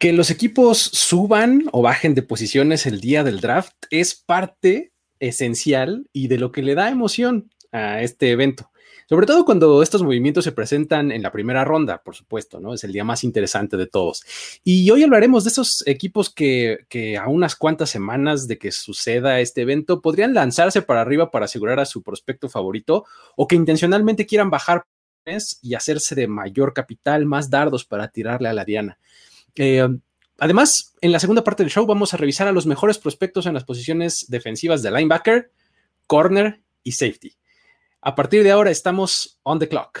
Que los equipos suban o bajen de posiciones el día del draft es parte esencial y de lo que le da emoción a este evento. Sobre todo cuando estos movimientos se presentan en la primera ronda, por supuesto, ¿no? Es el día más interesante de todos. Y hoy hablaremos de esos equipos que, que a unas cuantas semanas de que suceda este evento podrían lanzarse para arriba para asegurar a su prospecto favorito o que intencionalmente quieran bajar y hacerse de mayor capital, más dardos para tirarle a la diana. Eh, además, en la segunda parte del show vamos a revisar a los mejores prospectos en las posiciones defensivas de linebacker, corner y safety. A partir de ahora estamos on the clock.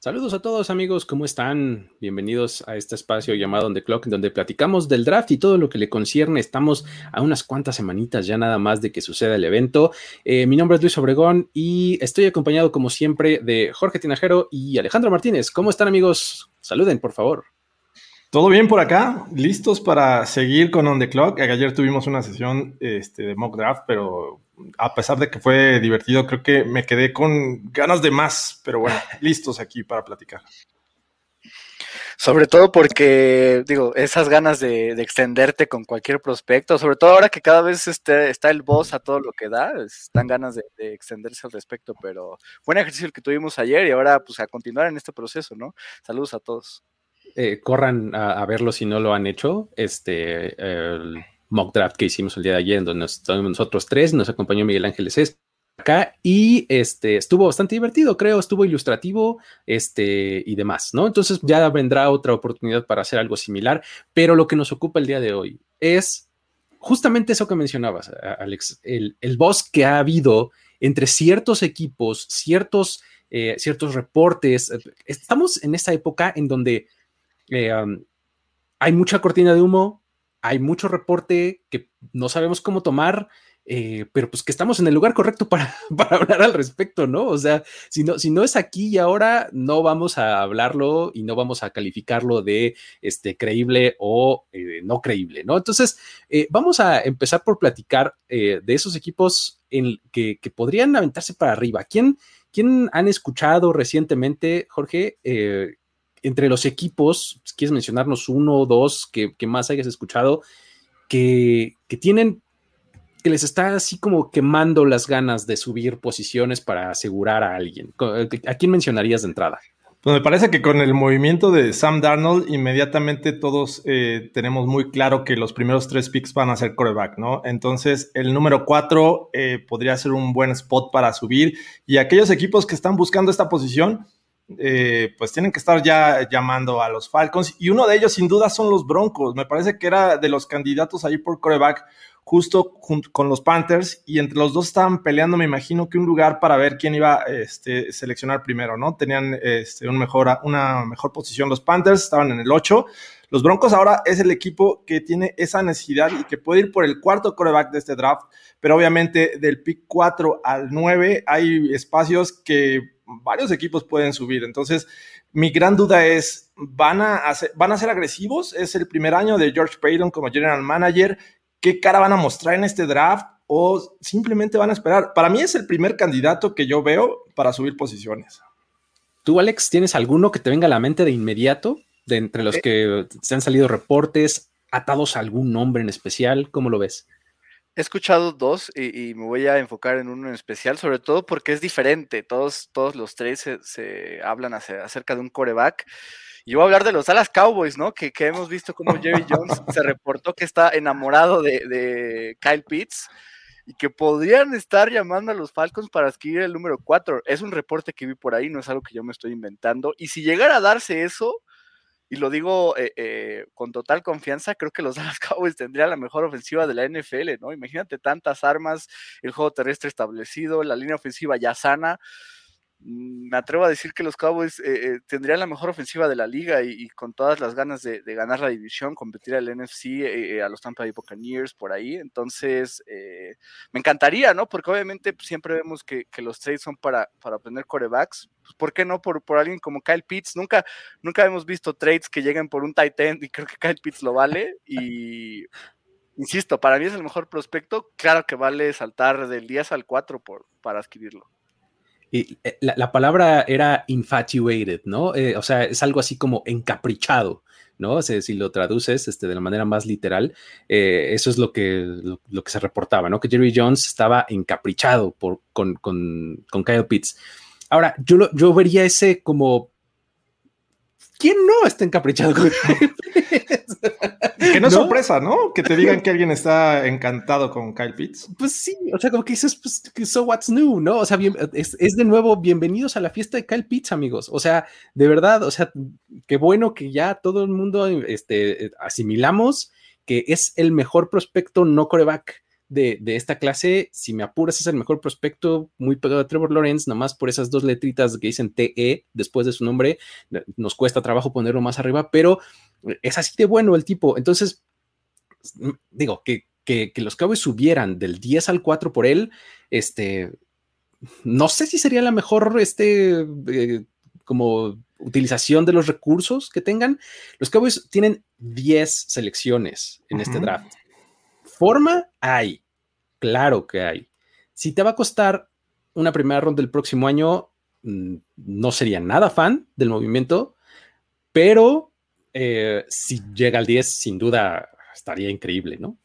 Saludos a todos amigos, ¿cómo están? Bienvenidos a este espacio llamado On The Clock, donde platicamos del draft y todo lo que le concierne. Estamos a unas cuantas semanitas ya nada más de que suceda el evento. Eh, mi nombre es Luis Obregón y estoy acompañado como siempre de Jorge Tinajero y Alejandro Martínez. ¿Cómo están amigos? Saluden, por favor. Todo bien por acá, listos para seguir con On The Clock. Ayer tuvimos una sesión este, de mock draft, pero a pesar de que fue divertido, creo que me quedé con ganas de más, pero bueno, listos aquí para platicar. Sobre todo porque, digo, esas ganas de, extenderte con cualquier prospecto, sobre todo ahora que cada vez este, está el boss a todo lo que da, están ganas de, extenderse al respecto, pero buen ejercicio el que tuvimos ayer y ahora pues a continuar en este proceso, ¿no? Saludos a todos. Eh, corran a, verlo si no lo han hecho. Este, el mock draft que hicimos el día de ayer, en donde nosotros tres, nos acompañó Miguel Ángeles acá y este estuvo bastante divertido, creo, estuvo ilustrativo, este y demás, ¿no? Entonces ya vendrá otra oportunidad para hacer algo similar, pero lo que nos ocupa el día de hoy es justamente eso que mencionabas, Alex, el, el boss que ha habido entre ciertos equipos, ciertos, eh, ciertos reportes. Estamos en esta época en donde eh, um, hay mucha cortina de humo, hay mucho reporte que no sabemos cómo tomar, eh, pero pues que estamos en el lugar correcto para, hablar al respecto, ¿no? O sea, si no, si no es aquí y ahora, no vamos a hablarlo y no vamos a calificarlo de este, creíble o eh, no creíble, ¿no? Entonces, vamos a empezar por platicar de esos equipos que, podrían aventarse para arriba. ¿Quién, ¿Quién han escuchado recientemente, Jorge, entre los equipos, ¿quieres mencionarnos uno o dos que, más hayas escuchado que, tienen, que les está así como quemando las ganas de subir posiciones para asegurar a alguien? ¿A quién mencionarías de entrada? Pues me parece que con el movimiento de Sam Darnold, inmediatamente todos eh, tenemos muy claro que los primeros tres picks van a ser coreback, ¿no? Entonces, el número cuatro eh, podría ser un buen spot para subir. Y aquellos equipos que están buscando esta posición, eh, pues tienen que estar ya llamando a los Falcons. Y uno de ellos, sin duda, son los Broncos. Me parece que era de los candidatos ahí por coreback, justo con los Panthers. Y entre los dos estaban peleando, me imagino que un lugar para ver quién iba a este, seleccionar primero, ¿no? Tenían este, un mejor, una mejor posición los Panthers, estaban en el 8. Los Broncos ahora es el equipo que tiene esa necesidad y que puede ir por el cuarto coreback de este draft, pero obviamente del pick 4 al 9 hay espacios que varios equipos pueden subir. Entonces, mi gran duda es, ¿van a, ¿van a ser agresivos? Es el primer año de George Payton como general manager. ¿Qué cara van a mostrar en este draft? ¿O simplemente van a esperar? Para mí es el primer candidato que yo veo para subir posiciones. ¿Tú, Alex, tienes alguno que te venga a la mente de inmediato? De entre los eh. que se han salido reportes atados a algún nombre en especial, ¿cómo lo ves? He escuchado dos y, me voy a enfocar en uno en especial, sobre todo porque es diferente. Todos, todos los tres se, hablan acerca de un coreback. Y voy a hablar de los Dallas Cowboys, ¿no? Que, hemos visto como Jerry Jones se reportó que está enamorado de, Kyle Pitts y que podrían estar llamando a los Falcons para adquirir el número 4. Es un reporte que vi por ahí, no es algo que yo me estoy inventando. Y si llegara a darse eso, y lo digo eh, eh, con total confianza, creo que los Dallas Cowboys tendrían la mejor ofensiva de la NFL, ¿no? Imagínate tantas armas, el juego terrestre establecido, la línea ofensiva ya sana. Me atrevo a decir que los Cowboys eh, eh, tendrían la mejor ofensiva de la liga y, con todas las ganas de, ganar la división, competir al NFC, eh, a los Tampa Bay Buccaneers por ahí. Entonces, me encantaría, ¿no? Porque obviamente pues, siempre vemos que, los trades son para, para obtener corebacks. Pues, ¿Por qué no por, alguien como Kyle Pitts? Nunca, nunca hemos visto trades que lleguen por un tight end y creo que Kyle Pitts lo vale. Y insisto, para mí es el mejor prospecto. Claro que vale saltar del 10 al 4 por, para adquirirlo. Y eh, la, palabra era infatuated, ¿no? Eh, o sea, es algo así como encaprichado, ¿no? O sea, si lo traduces este, de la manera más literal, eh, eso es lo que, lo, que se reportaba, ¿no? Que Jerry Jones estaba encaprichado por, con, con, con Kyle Pitts. Ahora, yo, yo vería ese como ¿Quién no está encaprichado con Kyle Pitts? Que no es sorpresa, ¿no? Que te digan que alguien está encantado con Kyle Pitts. Pues sí, o sea, como que dices, pues, so what's new, ¿no? O sea, es, de nuevo, bienvenidos a la fiesta de Kyle Pitts, amigos. O sea, de verdad, o sea, qué bueno que ya todo el mundo este, asimilamos que es el mejor prospecto no coreback de, esta clase, si me apuras, es el mejor prospecto, muy pegado a Trevor Lawrence, nomás por esas dos letritas que dicen TE después de su nombre, nos cuesta trabajo ponerlo más arriba, pero es así de bueno el tipo. Entonces, digo, que, que, los Cowboys subieran del 10 al 4 por él, este, no sé si sería la mejor, este, eh, como utilización de los recursos que tengan. Los Cowboys tienen 10 selecciones en este draft forma hay, claro que hay. Si te va a costar una primera ronda el próximo año, mm, no sería nada fan del movimiento, pero eh, si llega al 10, sin duda estaría increíble, ¿no?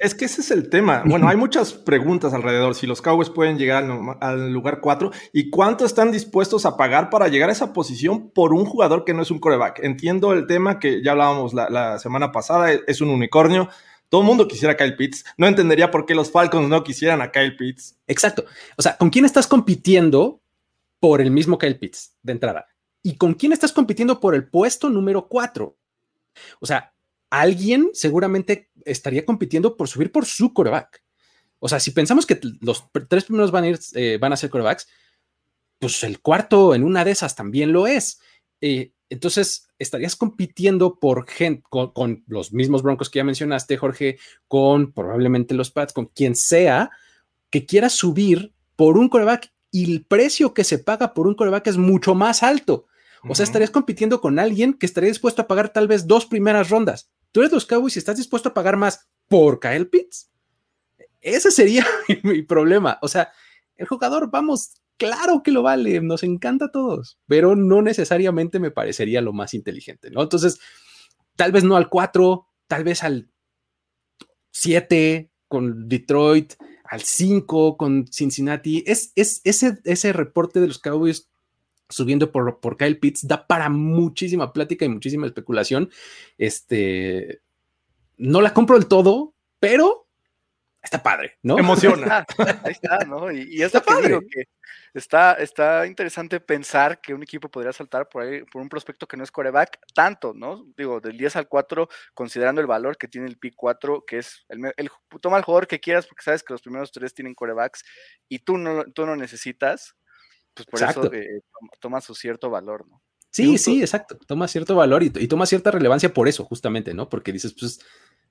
es que ese es el tema. Bueno, hay muchas preguntas alrededor. Si los Cowboys pueden llegar al, lugar 4 y cuánto están dispuestos a pagar para llegar a esa posición por un jugador que no es un coreback. Entiendo el tema que ya hablábamos la, la semana pasada, es un unicornio todo el mundo quisiera Kyle Pitts. No entendería por qué los Falcons no quisieran a Kyle Pitts. Exacto. O sea, ¿con quién estás compitiendo por el mismo Kyle Pitts de entrada? ¿Y con quién estás compitiendo por el puesto número cuatro? O sea, alguien seguramente estaría compitiendo por subir por su coreback. O sea, si pensamos que los tres primeros van a, ir, eh, van a ser corebacks, pues el cuarto en una de esas también lo es. Eh, entonces, estarías compitiendo por gente, con, los mismos Broncos que ya mencionaste, Jorge, con probablemente los Pats, con quien sea que quiera subir por un coreback y el precio que se paga por un coreback es mucho más alto. O sea, estarías compitiendo con alguien que estaría dispuesto a pagar tal vez dos primeras rondas. Tú eres los Cowboys y estás dispuesto a pagar más por Kyle Pitts. Ese sería mi problema. O sea, el jugador, vamos, claro que lo vale, nos encanta a todos, pero no necesariamente me parecería lo más inteligente, ¿no? Entonces, tal vez no al 4, tal vez al 7 con Detroit, al 5 con Cincinnati. Es, es ese, ese reporte de los Cowboys subiendo por, por Kyle Pitts da para muchísima plática y muchísima especulación. Este, no la compro del todo, pero está padre, ¿no? Emociona. Ahí está, ¿no? Y, está padre. que está, está interesante pensar que un equipo podría saltar por ahí por un prospecto que no es coreback, tanto, ¿no? Digo, del 10 al 4, considerando el valor que tiene el pick 4, que es el, el toma el jugador que quieras porque sabes que los primeros tres tienen corebacks y tú no, tú no necesitas, pues por eso eh, toma su cierto valor, ¿no? Sí, sí, exacto. Toma cierto valor y, y, toma cierta relevancia por eso, justamente, ¿no? Porque dices, pues,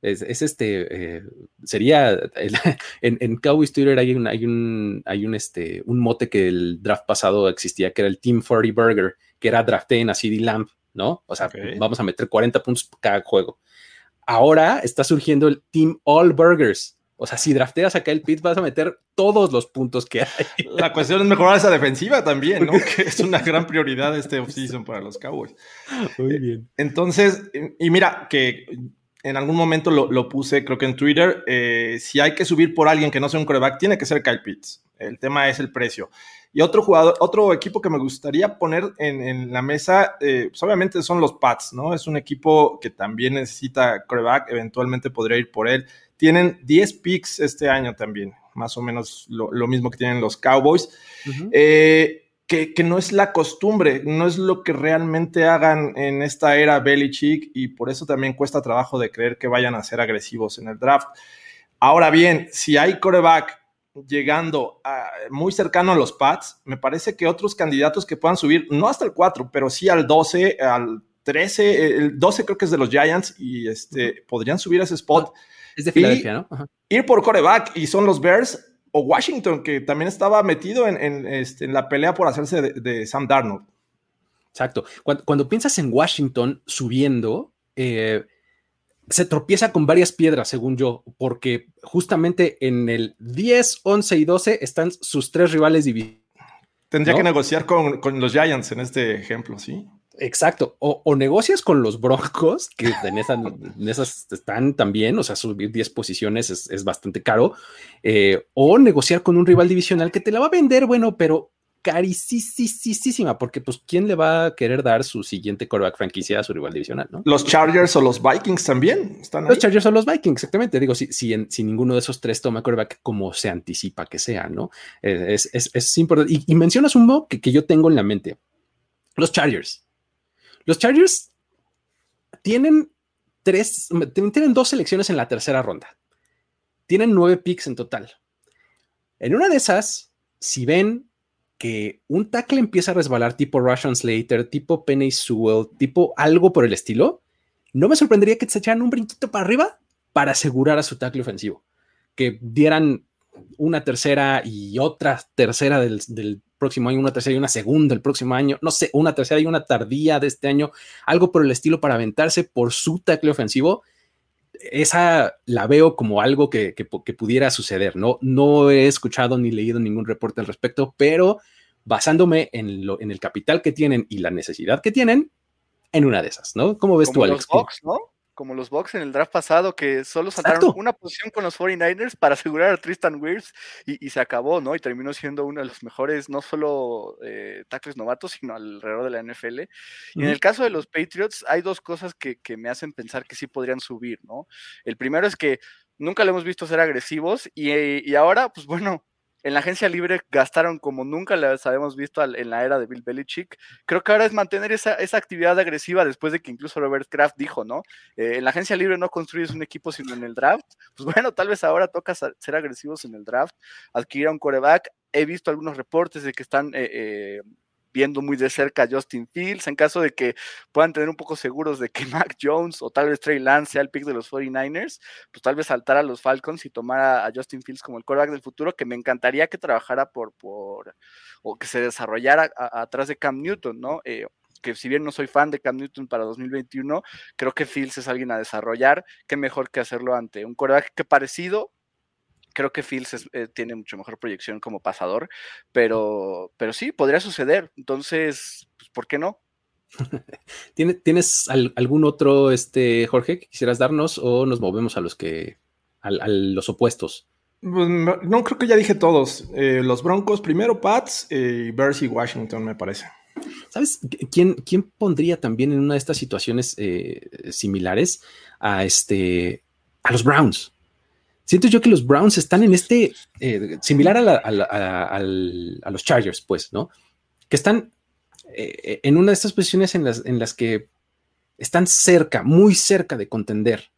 es, este, eh, sería, en, en Cowboys Twitter hay un, hay un, hay un, este, un mote que el draft pasado existía, que era el Team 40 Burger, que era drafté a CD Lamp, ¿no? O sea, vamos a meter 40 puntos cada juego. Ahora está surgiendo el Team All Burgers. O sea, si drafteas acá el Pitts, vas a meter todos los puntos que hay. La cuestión es mejorar esa defensiva también, ¿no? que es una gran prioridad este offseason para los Cowboys. Muy bien. Entonces, y mira, que en algún momento lo, puse, creo que en Twitter, eh, si hay que subir por alguien que no sea un coreback, tiene que ser Kyle Pitts. El tema es el precio. Y otro jugador, otro equipo que me gustaría poner en, la mesa, eh, pues obviamente son los Pats, ¿no? Es un equipo que también necesita coreback, eventualmente podría ir por él. Tienen 10 picks este año también, más o menos lo, mismo que tienen los Cowboys. Que, no es la costumbre, no es lo que realmente hagan en esta era Belichick y por eso también cuesta trabajo de creer que vayan a ser agresivos en el draft. Ahora bien, si hay coreback llegando muy cercano a los Pats, me parece que otros candidatos que puedan subir, no hasta el 4, pero sí al 12, al 13, el 12 creo que es de los Giants y este, podrían subir a ese spot. Es de Filadelfia, ¿no? Ir por coreback y son los Bears o Washington, que también estaba metido en, este, la pelea por hacerse de, Sam Darnold. Exacto. Cuando, piensas en Washington subiendo, eh, se tropieza con varias piedras, según yo, porque justamente en el 10, 11 y 12 están sus tres rivales divididos. Tendría que negociar con, con, los Giants en este ejemplo, ¿sí? Exacto. O, negocias con los Broncos, que en, esas están también, o sea, subir 10 posiciones es, bastante caro. Eh, o negociar con un rival divisional que te la va a vender, bueno, pero carísima, porque pues quién le va a querer dar su siguiente coreback franquicia a su rival divisional, ¿no? Los Chargers o los Vikings también están Los Chargers o los Vikings, exactamente. Digo, si, si, ninguno de esos tres toma coreback como se anticipa que sea, ¿no? Eh, es, importante. Y, mencionas un mock que, que yo tengo en la mente. Los Chargers. Los Chargers tienen tres, tienen dos selecciones en la tercera ronda. Tienen nueve picks en total. En una de esas, si ven que un tackle empieza a resbalar tipo Russian Slater, tipo Penny Sewell, tipo algo por el estilo, no me sorprendería que se echaran un brinquito para arriba para asegurar a su tackle ofensivo. Que dieran una tercera y otra tercera del, del próximo año, una tercera y una segunda el próximo año, no sé, una tercera y una tardía de este año, algo por el estilo para aventarse por su tackle ofensivo, esa la veo como algo que, pudiera suceder, ¿no? No he escuchado ni leído ningún reporte al respecto, pero basándome en, lo, en el capital que tienen y la necesidad que tienen, en una de esas, ¿no? ¿Cómo ves tú, Alex? ¿no? Como los Bucks en el draft pasado, que solo saltaron una posición con los 49ers para asegurar a Tristan Wirfs y, se acabó, ¿no? Y terminó siendo uno de los mejores, no solo eh, tackles novatos, sino alrededor de la NFL. Y en el caso de los Patriots, hay dos cosas que, me hacen pensar que sí podrían subir, ¿no? El primero es que nunca lo hemos visto ser agresivos y, y ahora, pues bueno, en la agencia libre gastaron como nunca las habíamos visto en la era de Bill Belichick. Creo que ahora es mantener esa, actividad agresiva después de que incluso Robert Kraft dijo, ¿no? Eh, en la agencia libre no construyes un equipo sino en el draft. Pues bueno, tal vez ahora toca ser agresivos en el draft, adquirir un coreback. He visto algunos reportes de que están eh, eh, viendo muy de cerca a Justin Fields, en caso de que puedan tener un poco seguros de que Mac Jones o tal vez Trey Lance sea el pick de los 49ers, pues tal vez saltar a los Falcons y tomar a, Justin Fields como el quarterback del futuro, que me encantaría que trabajara por, por o que se desarrollara atrás de Cam Newton, ¿no? Eh, que si bien no soy fan de Cam Newton para 2021, creo que Fields es alguien a desarrollar, qué mejor que hacerlo ante un quarterback que parecido, creo que Fields eh, tiene mucho mejor proyección como pasador, pero, pero sí, podría suceder. Entonces, pues, ¿por qué no? ¿Tienes algún otro, este, Jorge, que quisieras darnos o nos movemos a los que, a, los opuestos? Pues, no, creo que ya dije todos. Eh, los Broncos primero, Pats, eh, y Bears y Washington, me parece. ¿Sabes quién, quién pondría también en una de estas situaciones similares a, este, a los Browns? Siento yo que los Browns están en este, eh, similar a, los Chargers, pues, ¿no? Que están eh, en una de estas posiciones en las, en que están cerca, muy cerca de contender,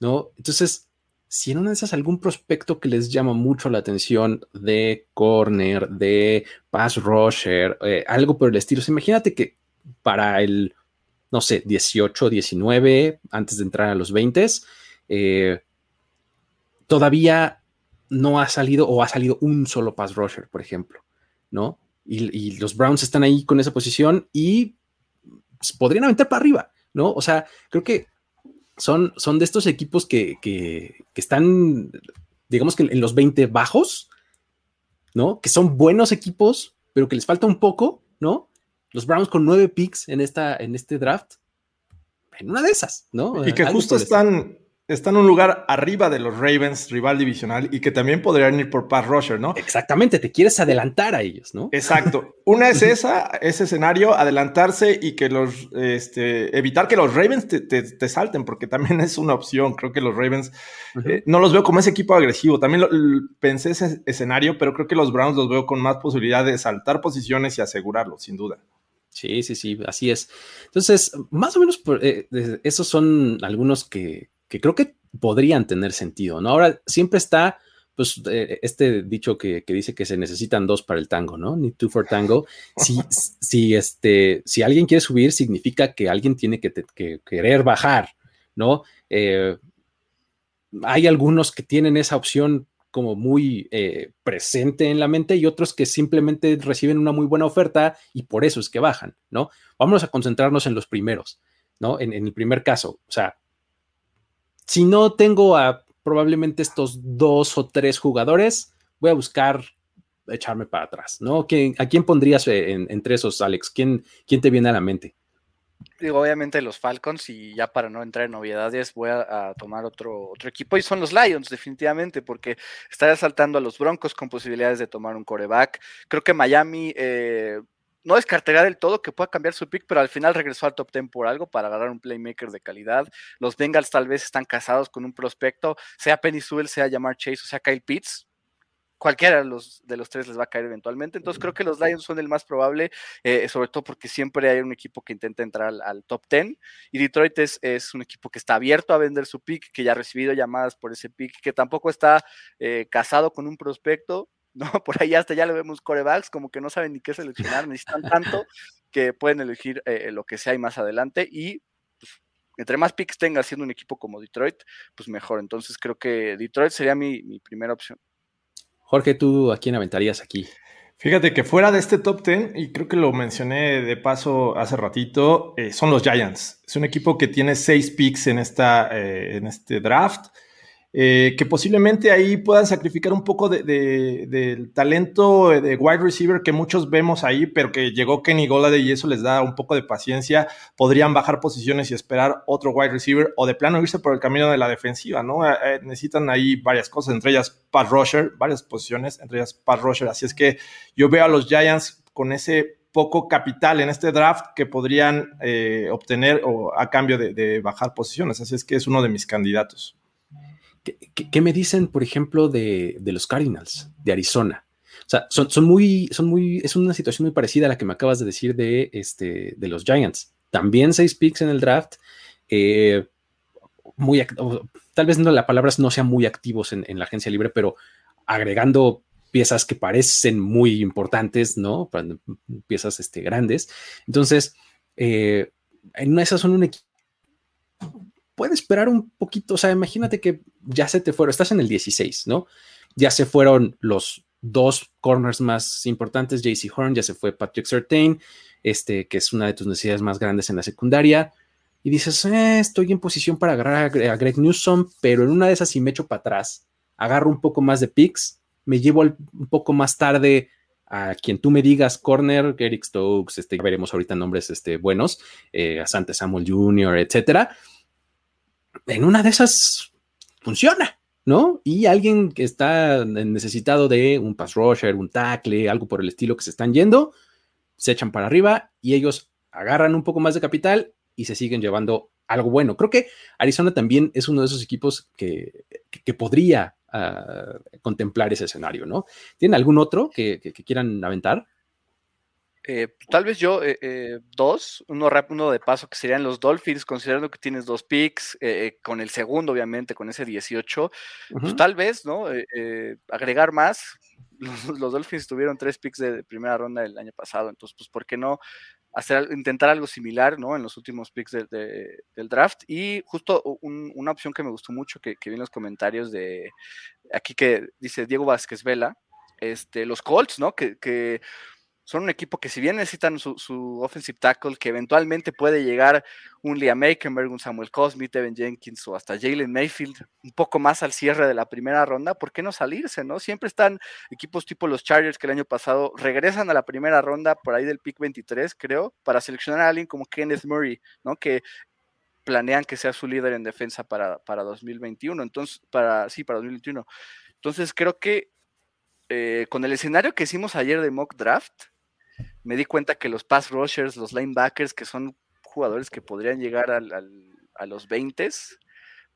¿no? Entonces, si en una de esas algún prospecto que les llama mucho la atención de corner, de pass rusher, eh, algo por el estilo, imagínate que para el, no sé, 18, 19, antes de entrar a los 20, eh, todavía no ha salido o ha salido un solo pass rusher, por ejemplo, ¿no? Y, los Browns están ahí con esa posición y pues, podrían aventar para arriba, ¿no? O sea, creo que son, son de estos equipos que, están, digamos que en los 20 bajos, ¿no? Que son buenos equipos, pero que les falta un poco, ¿no? Los Browns con nueve picks en, esta, en este draft, en una de esas, ¿no? Y que justo están está en un lugar arriba de los Ravens, rival divisional, y que también podrían ir por pass rusher, ¿no? Exactamente, te quieres adelantar a ellos, ¿no? Exacto. Una es esa, ese escenario, adelantarse y que los, este, evitar que los Ravens te, salten, porque también es una opción. Creo que los Ravens eh, no los veo como ese equipo agresivo. También pensé ese escenario, pero creo que los Browns los veo con más posibilidad de saltar posiciones y asegurarlo, sin duda. Sí, sí, sí, así es. Entonces, más o menos eh, esos son algunos que, que creo que podrían tener sentido, ¿no? Ahora, siempre está, pues, eh, este dicho que, dice que se necesitan dos para el tango, ¿no? Need two for tango. Si, si, este, si alguien quiere subir, significa que alguien tiene que, querer bajar, ¿no? Eh, hay algunos que tienen esa opción como muy eh, presente en la mente y otros que simplemente reciben una muy buena oferta y por eso es que bajan, ¿no? Vamos a concentrarnos en los primeros, ¿no? En, en el primer caso, o sea, si no tengo a probablemente estos dos o tres jugadores, voy a buscar echarme para atrás, ¿no? ¿A quién pondrías entre esos, Alex? ¿Quién, ¿Quién te viene a la mente? Digo, obviamente los Falcons y ya para no entrar en novedades voy a, tomar otro, otro equipo y son los Lions definitivamente porque estaría saltando a los Broncos con posibilidades de tomar un coreback. Creo que Miami eh, no descartaría del todo que pueda cambiar su pick, pero al final regresó al top 10 por algo para agarrar un playmaker de calidad. Los Bengals tal vez están casados con un prospecto, sea Penny Sewell, sea Jamar Chase o sea Kyle Pitts. Cualquiera de los, de los tres les va a caer eventualmente. Entonces creo que los Lions son el más probable, eh, sobre todo porque siempre hay un equipo que intenta entrar al, top 10. Y Detroit es, un equipo que está abierto a vender su pick, que ya ha recibido llamadas por ese pick, que tampoco está eh, casado con un prospecto ¿no? Por ahí hasta ya lo vemos corebacks, como que no saben ni qué seleccionar, necesitan tanto que pueden elegir eh, lo que sea y más adelante. Y pues, entre más picks tenga siendo un equipo como Detroit, pues mejor. Entonces creo que Detroit sería mi, primera opción. Jorge, ¿tú a quién aventarías aquí? Fíjate que fuera de este top 10, y creo que lo mencioné de paso hace ratito, eh, son los Giants. Es un equipo que tiene seis picks en, esta, eh, en este draft. Eh, que posiblemente ahí puedan sacrificar un poco del talento de wide receiver que muchos vemos ahí, pero que llegó Kenny Golladay y eso les da un poco de paciencia. Podrían bajar posiciones y esperar otro wide receiver o de plano irse por el camino de la defensiva, ¿no? Eh, eh, necesitan ahí varias cosas, entre ellas pass rusher, varias posiciones, entre ellas pass rusher. Así es que yo veo a los Giants con ese poco capital en este draft que podrían obtener o a cambio de bajar posiciones. Así es que es uno de mis candidatos. ¿Qué, me dicen, por ejemplo, de, los Cardinals, de Arizona? O sea, son, muy, son muy, es una situación muy parecida a la que me acabas de decir de, este, de los Giants. También seis picks en el draft, eh, muy, tal vez no, la palabra no sean muy activos en, la agencia libre, pero agregando piezas que parecen muy importantes, ¿no? Piezas este, grandes. Entonces, eh, en esas son un equipo puede esperar un poquito, o sea, imagínate que ya se te fueron, estás en el 16, ¿no? Ya se fueron los dos corners más importantes, JC Horn, ya se fue Patrick Sertain, este, que es una de tus necesidades más grandes en la secundaria, y dices, eh, estoy en posición para agarrar a Greg Newsom, pero en una de esas si me echo para atrás, agarro un poco más de picks, me llevo un poco más tarde a quien tú me digas, corner, Eric Stokes, este, veremos ahorita nombres este, buenos, eh, a Sante Samuel Jr., etcétera, en una de esas funciona, ¿no? Y alguien que está necesitado de un pass rusher, un tackle, algo por el estilo que se están yendo, se echan para arriba y ellos agarran un poco más de capital y se siguen llevando algo bueno. Creo que Arizona también es uno de esos equipos que, podría ah, contemplar ese escenario, ¿no? ¿Tienen algún otro que quieran aventar? Eh, tal vez yo eh, eh, dos, uno rápido de paso que serían los Dolphins, considerando que tienes dos picks, con el segundo obviamente, con ese 18, pues tal vez, ¿no? agregar más. Los, Dolphins tuvieron tres picks de, primera ronda el año pasado, entonces, pues, ¿por qué no hacer, intentar algo similar, ¿no? En los últimos picks del draft. Y justo una opción que me gustó mucho, que, vi en los comentarios de aquí que dice Diego Vázquez Vela, este, los Colts, ¿no? que, que son un equipo que si bien necesitan su, offensive tackle, que eventualmente puede llegar un Liam Aikenberg, un Samuel Cosme, Evan Jenkins o hasta Jalen Mayfield, un poco más al cierre de la primera ronda, ¿por qué no salirse, no? Siempre están equipos tipo los Chargers que el año pasado regresan a la primera ronda por ahí del pick 23, creo, para seleccionar a alguien como Kenneth Murray, ¿no? Que planean que sea su líder en defensa para, para 2021. Entonces, para, sí, para 2021. Entonces, creo que eh, con el escenario que hicimos ayer de mock draft, me di cuenta que los pass rushers, los linebackers, que son jugadores que podrían llegar a los 20,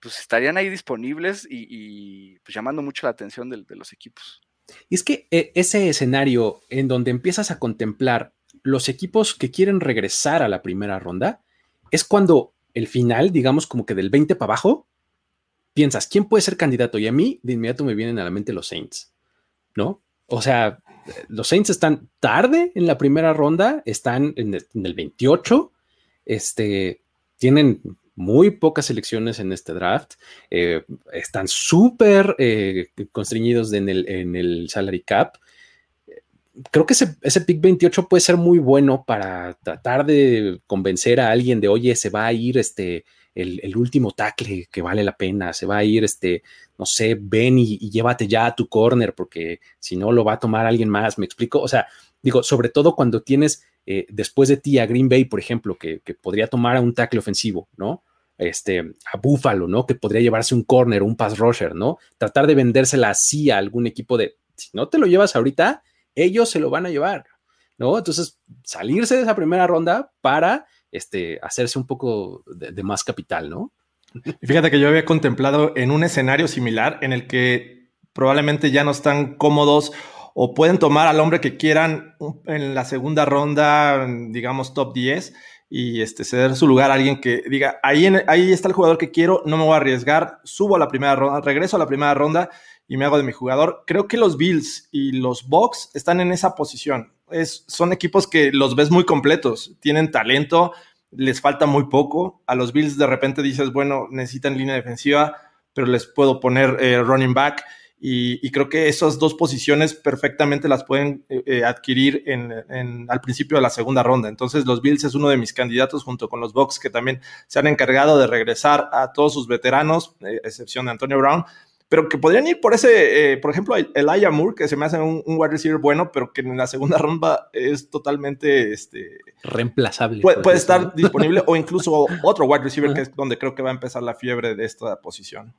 pues estarían ahí disponibles y, pues llamando mucho la atención de, los equipos. Y es que eh, ese escenario en donde empiezas a contemplar los equipos que quieren regresar a la primera ronda, es cuando el final, digamos como que del 20 para abajo, piensas, ¿quién puede ser candidato? Y a mí de inmediato me vienen a la mente los Saints, ¿no? O sea, los Saints están tarde en la primera ronda, están en el, 28, este, tienen muy pocas elecciones en este draft, eh, están súper eh, constreñidos en el, en el salary cap. Creo que ese, ese pick 28 puede ser muy bueno para tratar de convencer a alguien de, oye, se va a ir este, el, último tackle que vale la pena, se va a ir, este, no sé, ven y, llévate ya a tu corner, porque si no lo va a tomar alguien más, me explico. O sea, digo, sobre todo cuando tienes eh, después de ti a Green Bay, por ejemplo, que, podría tomar a un tackle ofensivo, ¿no? Este, a Buffalo, ¿no? Que podría llevarse un corner, un pass rusher, ¿no? Tratar de vendérsela así a algún equipo de, si no te lo llevas ahorita, ellos se lo van a llevar, ¿no? Entonces, salirse de esa primera ronda para este, hacerse un poco de, más capital, ¿no? Fíjate que yo había contemplado en un escenario similar en el que probablemente ya no están cómodos o pueden tomar al hombre que quieran en la segunda ronda, digamos top 10, y este, ceder su lugar a alguien que diga, ahí, ahí está el jugador que quiero, no me voy a arriesgar, subo a la primera ronda, regreso a la primera ronda y me hago de mi jugador. Creo que los Bills y los Bucks están en esa posición son equipos que los ves muy completos, tienen talento, les falta muy poco. A los Bills de repente dices, bueno, necesitan línea defensiva, pero les puedo poner eh, running back. Y, creo que esas dos posiciones perfectamente las pueden eh, eh, adquirir en, al principio de la segunda ronda. Entonces, los Bills es uno de mis candidatos junto con los Bucks que también se han encargado de regresar a todos sus veteranos, excepción de Antonio Brown, pero que podrían ir por ese, eh, por ejemplo, Elijah Moore, que se me hace un, wide receiver bueno, pero que en la segunda ronda es totalmente este, reemplazable. Puede, estar disponible o incluso otro wide receiver, que es donde creo que va a empezar la fiebre de esta posición.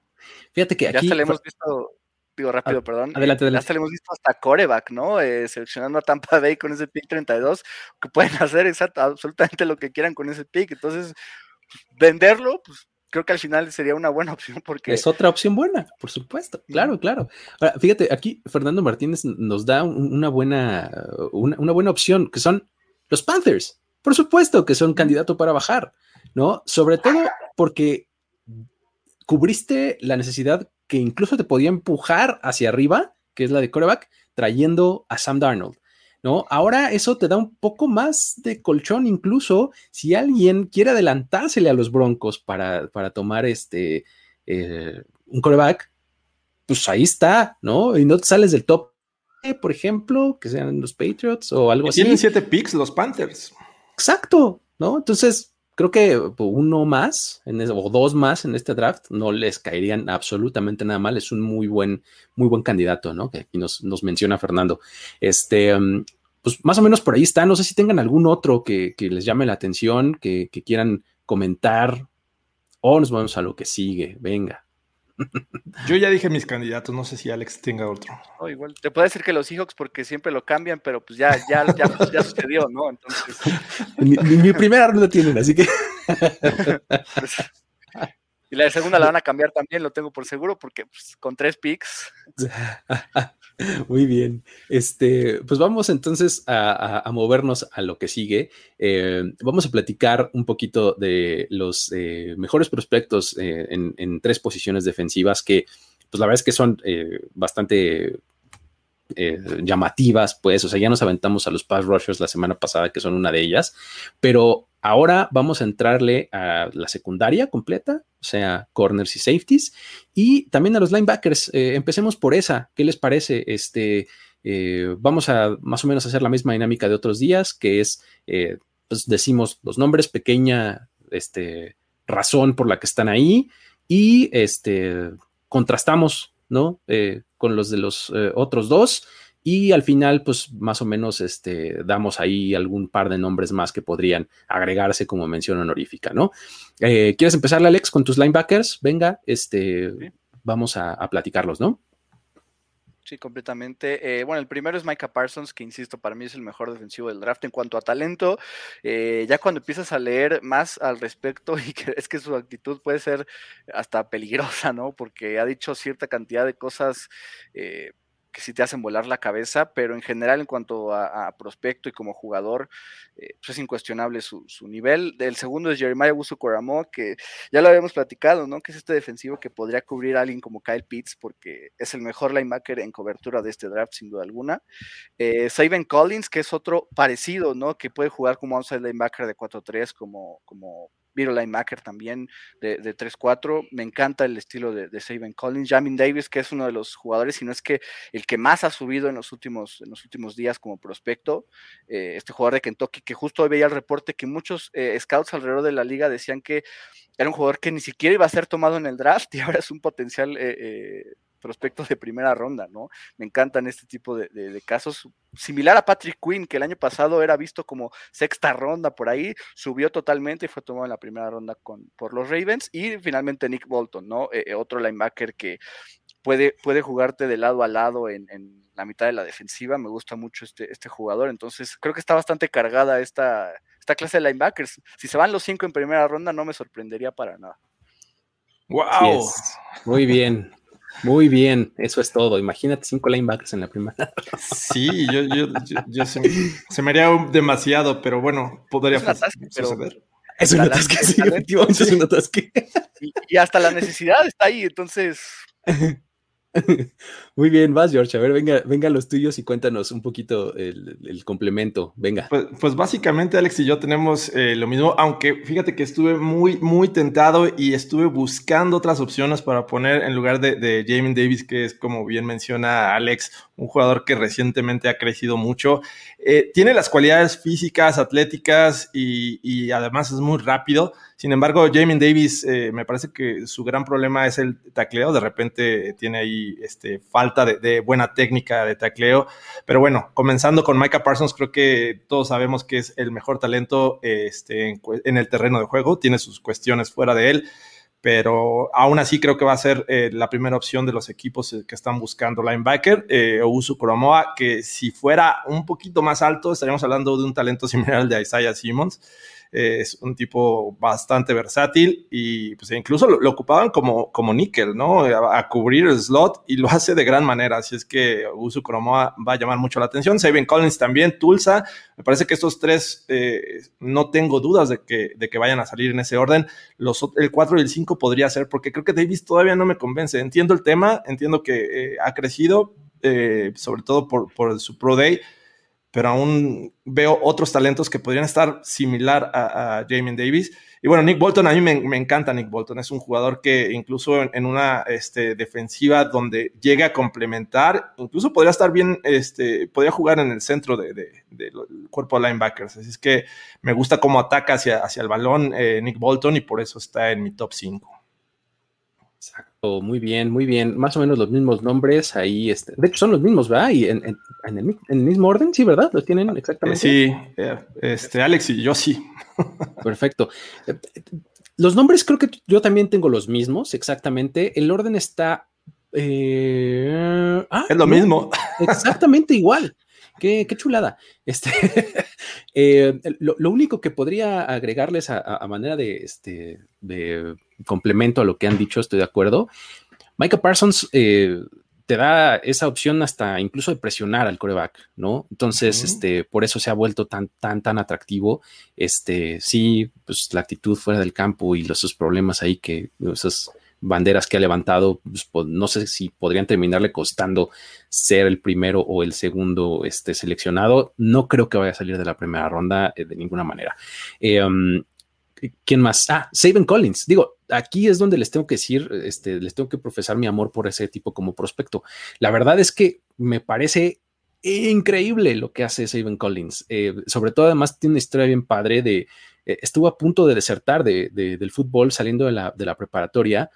Fíjate que aquí. Ya le hemos visto, digo rápido, ah, perdón. Adelante, adelante. Ya le hemos visto hasta coreback, ¿no? Eh, seleccionando a Tampa Bay con ese pick 32, que pueden hacer exacto, absolutamente lo que quieran con ese pick. Entonces, venderlo, pues creo que al final sería una buena opción porque... Es otra opción buena, por supuesto. Claro, claro. Ahora, fíjate, aquí Fernando Martínez nos da una buena, una, buena opción, que son los Panthers. Por supuesto que son candidato para bajar, ¿no? Sobre todo porque cubriste la necesidad que incluso te podía empujar hacia arriba, que es la de coreback, trayendo a Sam Darnold. ¿No? Ahora eso te da un poco más de colchón, incluso si alguien quiere adelantársele a los Broncos para, tomar este eh, un coreback, pues ahí está, ¿no? Y no te sales del top, por ejemplo, que sean los Patriots o algo así. Tienen siete picks los Panthers. Exacto, ¿no? Entonces, creo que uno más en o dos más en este draft no les caerían absolutamente nada mal. Es un muy buen, muy buen candidato, ¿no? Que aquí nos, menciona Fernando. Este, um, pues más o menos por ahí está. No sé si tengan algún otro que, les llame la atención, que, quieran comentar. O nos vamos a lo que sigue. Venga. Yo ya dije mis candidatos, no sé si Alex tenga otro. igual, te puedo decir que los Seahawks porque siempre lo cambian, pero pues ya, ya, ya, sucedió, ¿no? Entonces. mi, primera ronda tienen, así que. y la segunda la van a cambiar también, lo tengo por seguro, porque pues, con tres picks. Muy bien. Este, pues vamos entonces a, movernos a lo que sigue. Eh, vamos a platicar un poquito de los eh, mejores prospectos eh, en, tres posiciones defensivas que, pues la verdad es que son bastante llamativas, pues, o sea, ya nos aventamos a los pass rushers la semana pasada, que son una de ellas, pero Ahora vamos a entrarle a la secundaria completa, o sea, corners y safeties, y también a los linebackers. Eh, empecemos por esa. ¿Qué les parece? Este, eh, vamos a más o menos hacer la misma dinámica de otros días, que es, eh, pues decimos los nombres, pequeña este, razón por la que están ahí, y este, contrastamos, ¿no? con los de los otros dos y al final, pues más o menos este, damos ahí algún par de nombres más que podrían agregarse como mención honorífica, ¿no? Eh, ¿Quieres empezar, Alex, con tus linebackers? Venga, este, vamos a platicarlos, ¿no? Sí, completamente. Eh, bueno, el primero es Micah Parsons, que insisto, para mí es el mejor defensivo del draft en cuanto a talento. Eh, ya cuando empiezas a leer más al respecto y que es que su actitud puede ser hasta peligrosa, ¿no? Porque ha dicho cierta cantidad de cosas eh, que sí te hacen volar la cabeza, pero en general en cuanto a, prospecto y como jugador, eh, pues es incuestionable su, nivel. El segundo es Jeremiah Busu Coramo, que ya lo habíamos platicado, ¿no? Que es este defensivo que podría cubrir a alguien como Kyle Pitts, porque es el mejor linebacker en cobertura de este draft, sin duda alguna. Eh, Saban Collins, que es otro parecido, ¿no? Que puede jugar como outside linebacker de 4-3, como, como Viro Linebacker también de, de 3-4. Me encanta el estilo de, de Saban Collins. Jamin Davis, que es uno de los jugadores, si no es que el que más ha subido en los últimos, en los últimos días como prospecto. Eh, este jugador de Kentucky, que justo hoy veía el reporte que muchos eh, scouts alrededor de la liga decían que era un jugador que ni siquiera iba a ser tomado en el draft y ahora es un potencial eh, prospectos de primera ronda, ¿no? Me encantan este tipo de, casos. Similar a Patrick Quinn, que el año pasado era visto como sexta ronda por ahí, subió totalmente y fue tomado en la primera ronda con, por los Ravens. Y finalmente Nick Bolton, ¿no? Eh, eh, otro linebacker que puede, puede jugarte de lado a lado en, la mitad de la defensiva. Me gusta mucho este, este jugador. Entonces, creo que está bastante cargada esta, esta clase de linebackers. Si se van los cinco en primera ronda, no me sorprendería para nada. ¡Wow! Muy bien. Muy bien, eso es todo. Imagínate cinco linebackers en la primera. Sí, yo, yo, yo, se, me haría demasiado, pero bueno, podría es suceder. Es un atasque, sí, efectivamente es un atasque. y hasta la necesidad está ahí, entonces Muy bien, vas, George. A ver, venga, venga los tuyos y cuéntanos un poquito el, complemento. Venga. Pues, pues, básicamente, Alex y yo tenemos eh, lo mismo, aunque fíjate que estuve muy, muy tentado y estuve buscando otras opciones para poner en lugar de, de Jamie Davis, que es como bien menciona Alex, un jugador que recientemente ha crecido mucho. Eh, tiene las cualidades físicas, atléticas y además es muy rápido. Sin embargo, Jamin Davis, eh, me parece que su gran problema es el tacleo. De repente tiene ahí este, falta de, buena técnica de tacleo. Pero bueno, comenzando con Micah Parsons, creo que todos sabemos que es el mejor talento este, en, el terreno de juego. Tiene sus cuestiones fuera de él. Pero aún así creo que va a ser eh, la primera opción de los equipos eh, que están buscando linebacker. Eh, Ousu Koromoa, que si fuera un poquito más alto, estaríamos hablando de un talento similar al de Isaiah Simmons es un tipo bastante versátil y pues incluso lo, ocupaban como, como níquel, ¿no? A, cubrir el slot y lo hace de gran manera. Así es que Usu Cromoa va a llamar mucho la atención. Sabin Collins también, Tulsa. Me parece que estos tres eh, no tengo dudas de que, de que vayan a salir en ese orden. Los, el 4 y el 5 podría ser porque creo que Davis todavía no me convence. Entiendo el tema, entiendo que eh, ha crecido, eh, sobre todo por, por su Pro Day pero aún veo otros talentos que podrían estar similar a, a Jamie Davis. Y bueno, Nick Bolton, a mí me, encanta Nick Bolton. Es un jugador que incluso en, una este, defensiva donde llega a complementar, incluso podría estar bien, este, podría jugar en el centro del de, cuerpo de linebackers. Así es que me gusta cómo ataca hacia, hacia el balón eh, Nick Bolton y por eso está en mi top 5. Exacto, muy bien, muy bien. Más o menos los mismos nombres ahí. Este, de hecho, son los mismos, ¿verdad? Y en, el, mismo orden, sí, ¿verdad? Los tienen exactamente. sí, eh, este, Alex y yo sí. Perfecto. Los nombres creo que yo también tengo los mismos, exactamente. El orden está. Eh, ah, es lo mismo. Exactamente igual. Qué, chulada. Este, eh, lo, único que podría agregarles a, manera de, este, de complemento a lo que han dicho, estoy de acuerdo. Micah Parsons eh, te da esa opción hasta incluso de presionar al coreback, ¿no? Entonces, este, por eso se ha vuelto tan, tan, tan atractivo. Este, sí, pues la actitud fuera del campo y los problemas ahí que esos banderas que ha levantado, pues, no sé si podrían terminarle costando ser el primero o el segundo este, seleccionado. No creo que vaya a salir de la primera ronda eh, de ninguna manera. Eh, um, ¿Quién más? Ah, Saban Collins. Digo, aquí es donde les tengo que decir, este, les tengo que profesar mi amor por ese tipo como prospecto. La verdad es que me parece increíble lo que hace Saban Collins. Eh, sobre todo, además, tiene una historia bien padre de. estuvo a punto de desertar del fútbol saliendo de la, de la preparatoria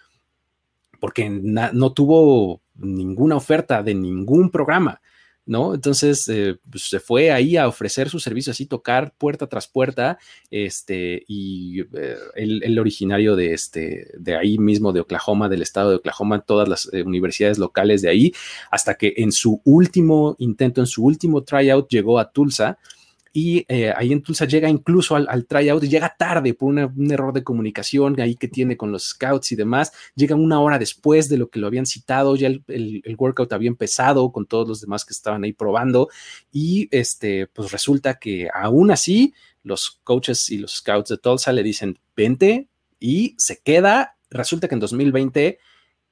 porque no tuvo ninguna oferta de ningún programa. ¿no? Entonces eh, pues, se fue ahí a ofrecer su servicio, así tocar puerta tras puerta, este, y eh, el, originario de, este, de ahí mismo, de Oklahoma, del estado de Oklahoma, todas las eh, universidades locales de ahí, hasta que en su último intento, en su último tryout, llegó a Tulsa y eh, ahí en Tulsa llega incluso al, al tryout, llega tarde por un error de comunicación ahí que tiene con los scouts y demás, llega una hora después de lo que lo habían citado, ya el, workout había empezado con todos los demás que estaban ahí probando y este, pues resulta que aún así los coaches y los scouts de Tulsa le dicen, vente y se queda, resulta que en 2020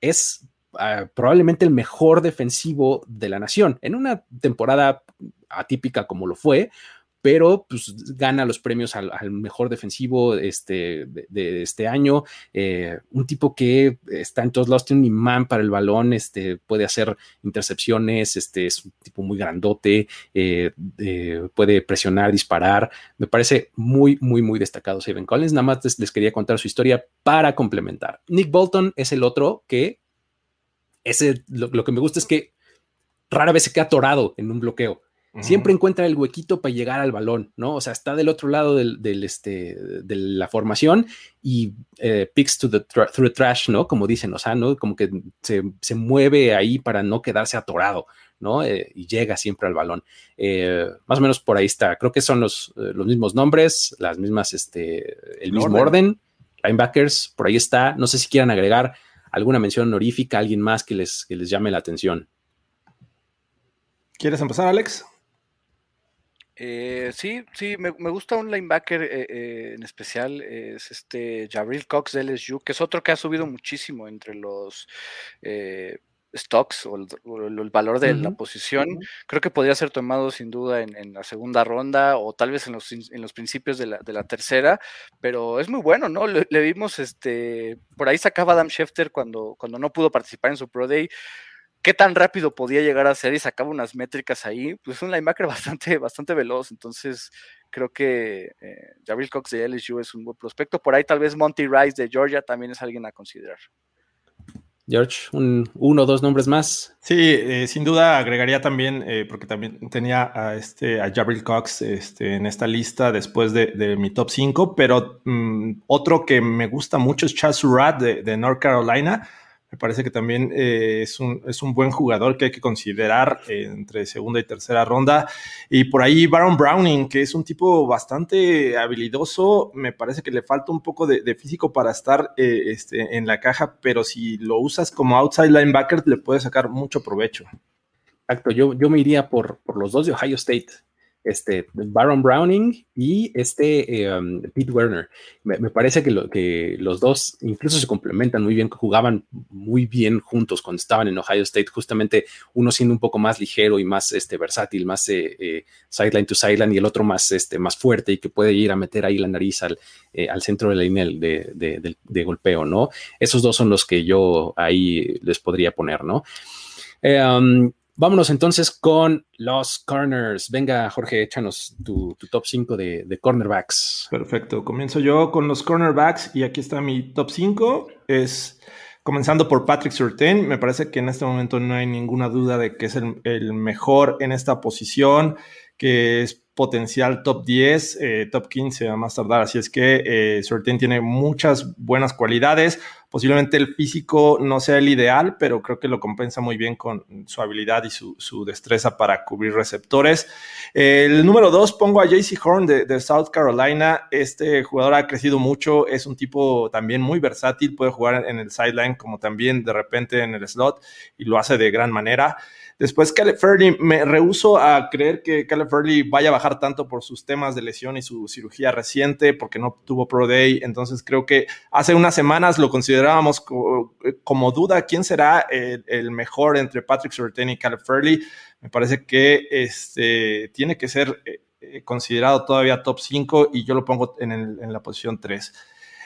es ah, probablemente el mejor defensivo de la nación. En una temporada atípica como lo fue, pero pues gana los premios al, mejor defensivo este, de, este año. Eh, un tipo que está en todos lados, tiene un imán para el balón, este, puede hacer intercepciones, este, es un tipo muy grandote, eh, puede presionar, disparar. Me parece muy, muy, muy destacado Steven Collins. Nada más les, quería contar su historia para complementar. Nick Bolton es el otro que, ese, lo que me gusta es que rara vez se queda atorado en un bloqueo siempre encuentra el huequito para llegar al balón, ¿no? O sea, está del otro lado del, este, de la formación y eh, picks to the through the trash, ¿no? Como dicen, o sea, ¿no? Como que se, mueve ahí para no quedarse atorado, ¿no? Eh, y llega siempre al balón. Eh, más o menos por ahí está. Creo que son los, los mismos nombres, las mismas, este, el mismo orden. Linebackers, por ahí está. No sé si quieran agregar alguna mención honorífica, alguien más que les, que les llame la atención. ¿Quieres empezar, Alex? Eh, sí, sí, me, gusta un linebacker eh, eh, en especial, es este Jabril Cox de LSU, que es otro que ha subido muchísimo entre los stocks o el, valor de la posición. Creo que podría ser tomado sin duda en, la segunda ronda o tal vez en los, en los principios de la, de la, tercera, pero es muy bueno, ¿no? Le, vimos, este, por ahí sacaba Adam Schefter cuando, cuando no pudo participar en su Pro Day qué tan rápido podía llegar a ser y sacaba unas métricas ahí, pues un linebacker bastante, bastante veloz. Entonces, creo que eh, Cox de LSU es un buen prospecto. Por ahí tal vez Monty Rice de Georgia también es alguien a considerar. George, un, uno o dos nombres más. Sí, eh, sin duda agregaría también, eh, porque también tenía a, este, a Jabril Cox este, en esta lista después de, mi top 5, pero mm, otro que me gusta mucho es Chaz Surratt de, de North Carolina me parece que también eh, es, un, es, un, buen jugador que hay que considerar eh, entre segunda y tercera ronda. Y por ahí Baron Browning, que es un tipo bastante habilidoso, me parece que le falta un poco de, físico para estar eh, este, en la caja, pero si lo usas como outside linebacker, le puedes sacar mucho provecho. Exacto, yo, yo me iría por, por los dos de Ohio State este Baron Browning y este eh, um, Pete Werner. Me, parece que, lo, que, los dos incluso se complementan muy bien, jugaban muy bien juntos cuando estaban en Ohio State, justamente uno siendo un poco más ligero y más este, versátil, más eh, eh, sideline to sideline y el otro más, este, más fuerte y que puede ir a meter ahí la nariz al, al centro de la línea de, de, golpeo, ¿no? Esos dos son los que yo ahí les podría poner, ¿no? Um, Vámonos entonces con los corners. Venga, Jorge, échanos tu, top 5 de, cornerbacks. Perfecto. Comienzo yo con los cornerbacks y aquí está mi top 5. Es comenzando por Patrick Surtain. Me parece que en este momento no hay ninguna duda de que es el mejor en esta posición, que es potencial top 10, eh, top 15 a más tardar. Así es que eh, tiene muchas buenas cualidades. Posiblemente el físico no sea el ideal, pero creo que lo compensa muy bien con su habilidad y su, destreza para cubrir receptores. el número 2 pongo a JC Horn de, South Carolina. Este jugador ha crecido mucho, es un tipo también muy versátil, puede jugar en el sideline como también de repente en el slot y lo hace de gran manera. Después, Caleb Fairley, me rehuso a creer que Caleb Fairley vaya a bajar tanto por sus temas de lesión y su cirugía reciente, porque no tuvo Pro Day. Entonces, creo que hace unas semanas lo considerábamos como, duda quién será el, mejor entre Patrick Surtain y Caleb Fairley. Me parece que este, tiene que ser eh, considerado todavía top 5 y yo lo pongo en, la posición 3.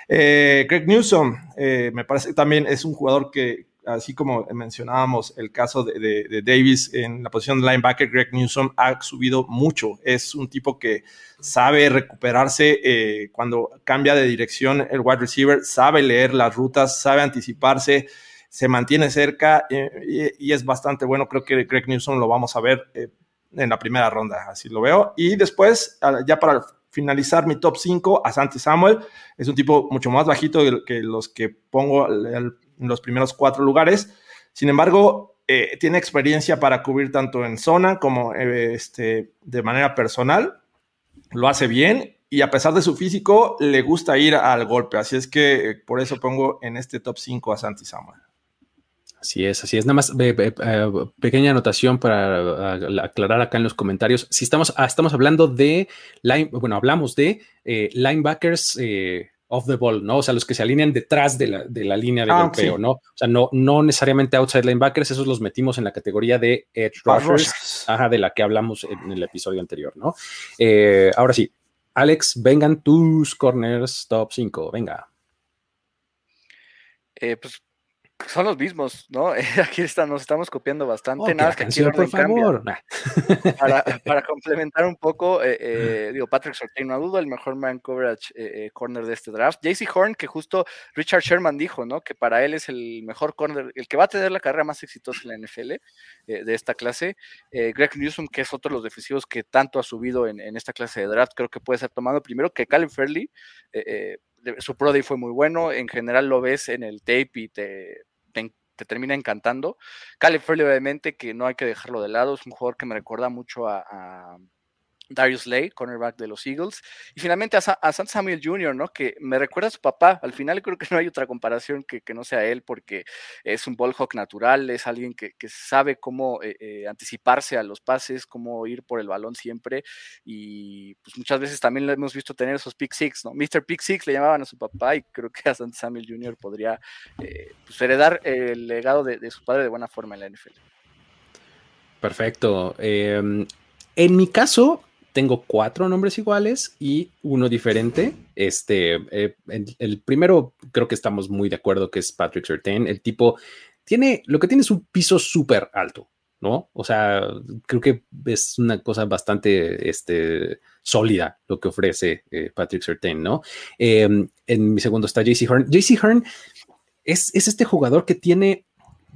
Eh, Greg Newsom, eh, me parece que también es un jugador que, así como mencionábamos el caso de, Davis en la posición de linebacker, Greg Newsom ha subido mucho. Es un tipo que sabe recuperarse eh, cuando cambia de dirección el wide receiver, sabe leer las rutas, sabe anticiparse. se mantiene cerca eh, y, es bastante bueno. Creo que Greg Newsom lo vamos a ver eh, en la primera ronda, así lo veo. Y después, ya para finalizar mi top 5, a Santi Samuel, es un tipo mucho más bajito que los que pongo en los primeros cuatro lugares. Sin embargo, eh, tiene experiencia para cubrir tanto en zona como este, de manera personal. Lo hace bien y a pesar de su físico, le gusta ir al golpe. Así es que por eso pongo en este top 5 a Santi Samuel. Así es, así es. Nada más eh, pequeña anotación para aclarar acá en los comentarios. Si estamos, ah, estamos hablando de, line, bueno, hablamos de eh, linebackers eh, off the ball, ¿no? O sea, los que se alinean detrás de la, de la línea de ah, golpeo, ¿no? O sea, no, no necesariamente outside linebackers, esos los metimos en la categoría de edge rushers, ajá, de la que hablamos en el episodio anterior, ¿no? ahora sí, Alex, vengan tus corners top 5, venga. pues son los mismos, ¿no? Aquí está, nos estamos copiando bastante. Oh, Nada que aquí por favor. Para, complementar un poco, eh, eh, digo, Patrick Sortain, no dudo, el mejor man coverage eh, corner de este draft. JC Horn, que justo Richard Sherman dijo, ¿no? Que para él es el mejor corner, el que va a tener la carrera más exitosa en la NFL de esta clase. Greg Newsom, que es otro de los defensivos que tanto ha subido en, en, esta clase de draft, creo que puede ser tomado primero que Calvin Fairley su Pro Day fue muy bueno, en general lo ves en el tape y te, te, termina encantando. Caleb Fairley, obviamente, que no hay que dejarlo de lado, es un jugador que me recuerda mucho a Darius Lay, cornerback de los Eagles. Y finalmente a, San Samuel Jr., ¿no? Que me recuerda a su papá. Al final creo que no hay otra comparación que, no sea él, porque es un ball hawk natural, es alguien que, sabe cómo eh, eh, anticiparse a los pases, cómo ir por el balón siempre. Y pues muchas veces también lo hemos visto tener esos pick six, ¿no? Mr. Pick Six le llamaban a su papá y creo que a San Samuel Jr. podría eh, pues, heredar el legado de, de, su padre de buena forma en la NFL. Perfecto. Em, en mi caso, tengo cuatro nombres iguales y uno diferente. Este, eh, el, primero creo que estamos muy de acuerdo que es Patrick Surtain. El tipo tiene, lo que tiene es un piso súper alto, ¿no? O sea, creo que es una cosa bastante este, sólida lo que ofrece eh, Patrick Surtain, ¿no? Em, en mi segundo está JC Hearn. JC Hearn es, es este jugador que tiene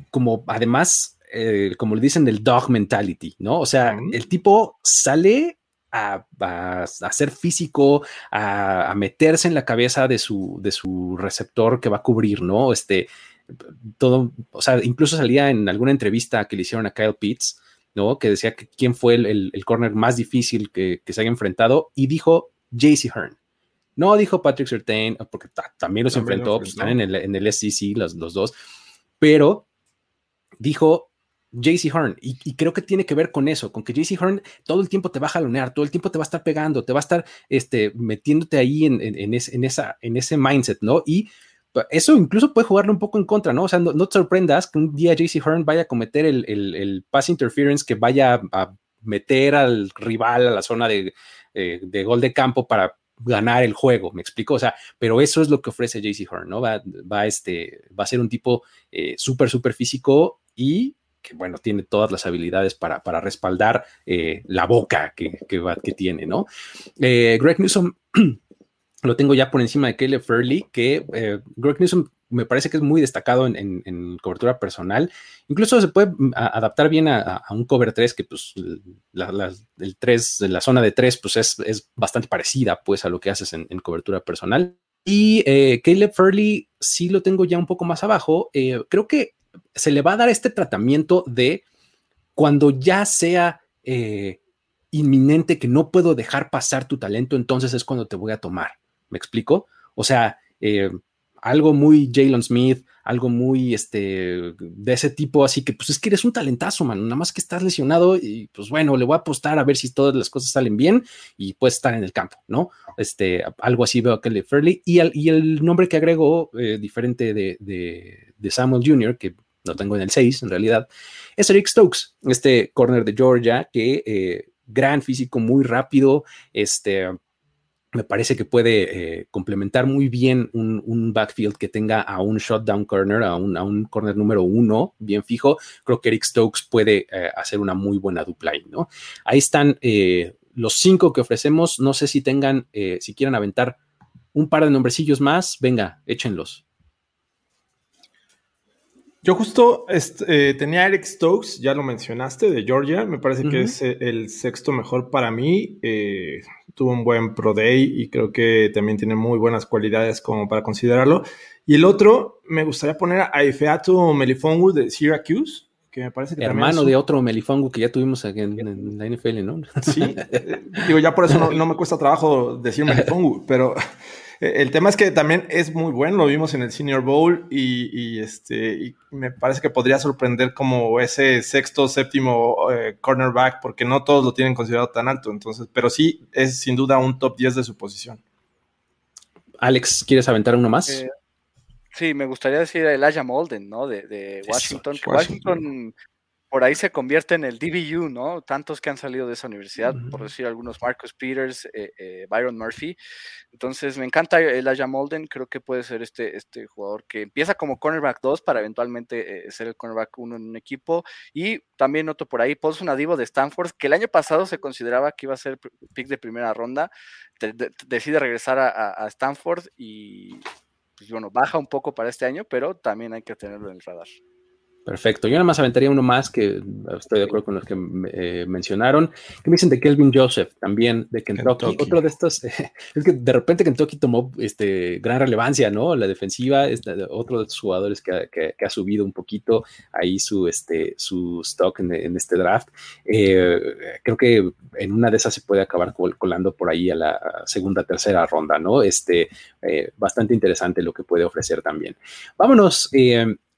como además eh, como le dicen, el dog mentality, ¿no? O sea, el tipo sale a, ser físico, a, meterse en la cabeza de su, de su receptor que va a cubrir, ¿no? Este, todo, o sea, incluso salía en alguna entrevista que le hicieron a Kyle Pitts, ¿no? Que decía que quién fue el, el, corner más difícil que, se haya enfrentado y dijo JC Hearn. No dijo Patrick Surtain, porque también los enfrentó, pues, están en el, en el SEC los, los dos, pero dijo JC Horn, y, creo que tiene que ver con eso, con que JC Horn todo el tiempo te va a jalonear, todo el tiempo te va a estar pegando, te va a estar este, metiéndote ahí en, en, esa, en ese mindset, ¿no? Y eso incluso puede jugarle un poco en contra, ¿no? O sea, no, te sorprendas que un día JC Horn vaya a cometer el, el, pass interference que vaya a meter al rival a la zona de, eh, de gol de campo para ganar el juego, me explico, o sea, pero eso es lo que ofrece JC Horn, ¿no? Va, va, este, va a ser un tipo eh, súper, súper físico y que bueno, tiene todas las habilidades para, para respaldar eh, la boca que, que, que, tiene, ¿no? Eh, Greg Newsom lo tengo ya por encima de Caleb Fairley, que eh, Greg Newsom me parece que es muy destacado en, en, cobertura personal. Incluso se puede mm, adaptar bien a, un cover 3, que pues la, el 3, la zona de 3, pues es, es, bastante parecida pues a lo que haces en, cobertura personal. Y Caleb Fairley sí lo tengo ya un poco más abajo. creo que se le va a dar este tratamiento de cuando ya sea eh, inminente que no puedo dejar pasar tu talento, entonces es cuando te voy a tomar. ¿Me explico? O sea, eh, algo muy Jalen Smith, algo muy este, de ese tipo, así que pues es que eres un talentazo, man, nada más que estás lesionado y pues bueno, le voy a apostar a ver si todas las cosas salen bien y puedes estar en el campo, ¿no? Este, algo así veo a Kelly Fairley y, y el nombre que agregó, eh, diferente de, de, Samuel Jr., que no tengo en el 6 en realidad, es Eric Stokes, este corner de Georgia, que eh, gran físico, muy rápido, este me parece que puede eh, complementar muy bien un, backfield que tenga a un shutdown corner, a un, a corner número uno bien fijo. Creo que Eric Stokes puede eh, hacer una muy buena dupla ahí, ¿no? Ahí están los cinco que ofrecemos. No sé si tengan, si quieran aventar un par de nombrecillos más, venga, échenlos. Yo justo este, tenía Eric Stokes, ya lo mencionaste, de Georgia. Me parece que es eh, el sexto mejor para mí. Eh, tuvo un buen Pro Day y creo que también tiene muy buenas cualidades como para considerarlo. Y el otro, me gustaría poner a Ifeatu Melifongu de Syracuse, que me parece que Hermano de otro Melifongu que ya tuvimos aquí en, la NFL, ¿no? Sí, digo, ya por eso no, no me cuesta trabajo decir Melifongu, pero el tema es que también es muy bueno, lo vimos en el Senior Bowl y, este, y me parece que podría sorprender como ese sexto, séptimo eh, cornerback, porque no todos lo tienen considerado tan alto, entonces, pero sí es sin duda un top 10 de su posición. Alex, ¿quieres aventar uno más? Eh, sí, me gustaría decir Elijah Molden, ¿no? De, Washington. Washington por ahí se convierte en el DBU, ¿no? Tantos que han salido de esa universidad, por decir algunos, Marcus Peters, eh, eh, Byron Murphy. Entonces, me encanta Elijah Molden, creo que puede ser este, este jugador que empieza como cornerback 2 para eventualmente eh, ser el cornerback 1 en un equipo. Y también noto por ahí, Paul Nadivo de Stanford, que el año pasado se consideraba que iba a ser pick de primera ronda, decide regresar a, Stanford y, pues bueno, baja un poco para este año, pero también hay que tenerlo en el radar. Perfecto. Yo nada más aventaría uno más que estoy de acuerdo con los que eh, mencionaron. Que me dicen de Kelvin Joseph, también de Kentucky. Otro de estos, es que de repente Kentucky tomó este, gran relevancia, ¿no? La defensiva es otro de los jugadores que, ha subido un poquito ahí su, este, su stock en, este draft. Eh, creo que en una de esas se puede acabar colando por ahí a la segunda, tercera ronda, ¿no? Este, eh, bastante interesante lo que puede ofrecer también. Vámonos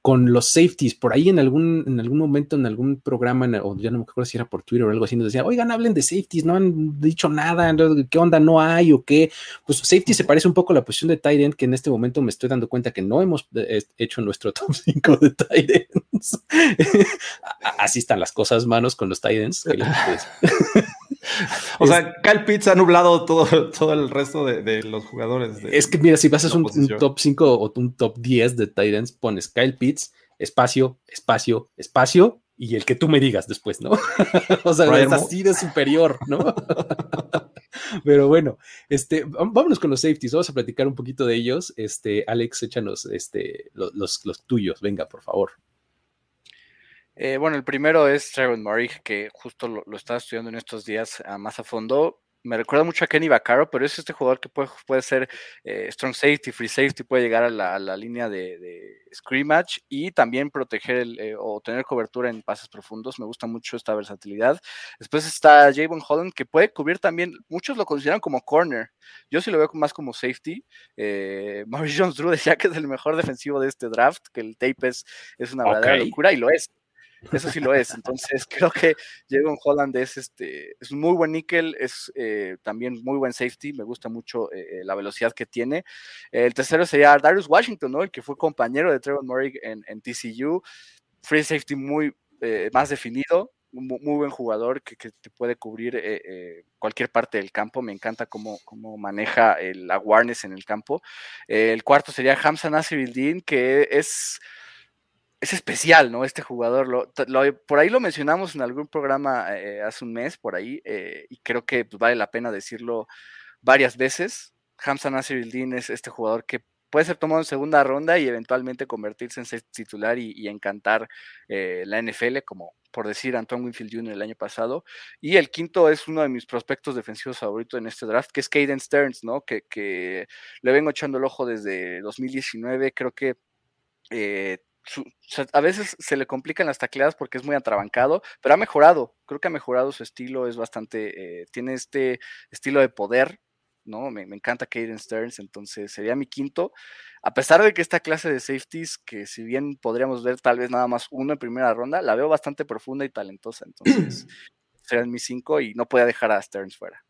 con los safeties. Por ahí en algún, en algún momento, en algún programa, o ya no me acuerdo si era por Twitter o algo así, nos decían, oigan, hablen de safeties, no han dicho nada, ¿qué onda? ¿No hay o qué? Pues safety se parece un poco a la posición de tight end, que en este momento me estoy dando cuenta que no hemos eh, hecho nuestro top 5 de tight ends. Así están las cosas, manos, con los tight ends. o sea, Kyle Pitts ha nublado todo, todo el resto de, los jugadores. es que mira, si vas a un, un, top 5 o un top 10 de tight ends, pones Kyle Pitts espacio, espacio, espacio, y el que tú me digas después, ¿no? o sea, es así de superior, ¿no? Pero bueno, este, vámonos con los safeties, vamos a platicar un poquito de ellos. Este, Alex, échanos este, los, tuyos, venga, por favor. Eh, bueno, el primero es Trevor Murray, que justo lo, lo, estaba estudiando en estos días más a fondo me recuerda mucho a Kenny Vaccaro, pero es este jugador que puede, puede ser eh, strong safety, free safety, puede llegar a la, línea de, scrimmage y también proteger el, eh, o tener cobertura en pases profundos. Me gusta mucho esta versatilidad. Después está Javon Holland, que puede cubrir también, muchos lo consideran como corner. Yo sí lo veo más como safety. Eh, Maurice Jones Drew decía que es el mejor defensivo de este draft, que el tape es, es una verdadera locura y lo es. Eso sí lo es. Entonces, creo que Jalen Holland es, este, es un muy buen níquel, es eh, también muy buen safety. Me gusta mucho eh, la velocidad que tiene. El tercero sería Darius Washington, ¿no? El que fue compañero de Trevor Murray en, TCU. Free safety muy eh, más definido. Muy, buen jugador que, te puede cubrir cualquier parte del campo. Me encanta cómo, cómo maneja el awareness en el campo. el cuarto sería Hamza Nasir que es es especial, ¿no? Este jugador, lo, por ahí lo mencionamos en algún programa eh, hace un mes, por ahí, eh, y creo que pues, vale la pena decirlo varias veces. Hamza Nasir es este jugador que puede ser tomado en segunda ronda y eventualmente convertirse en titular y, encantar eh, la NFL, como por decir Antoine Winfield Jr. el año pasado. Y el quinto es uno de mis prospectos defensivos favoritos en este draft, que es Caden Stearns, ¿no? Que, que le vengo echando el ojo desde 2019, creo que a veces se le complican las tacleadas porque es muy atrabancado, pero ha mejorado. Creo que ha mejorado su estilo, es bastante, eh, tiene este estilo de poder, ¿no? Me, encanta Caden Stearns, entonces sería mi quinto. A pesar de que esta clase de safeties, que si bien podríamos ver tal vez nada más uno en primera ronda, la veo bastante profunda y talentosa, entonces serían mis cinco y no podía dejar a Stearns fuera.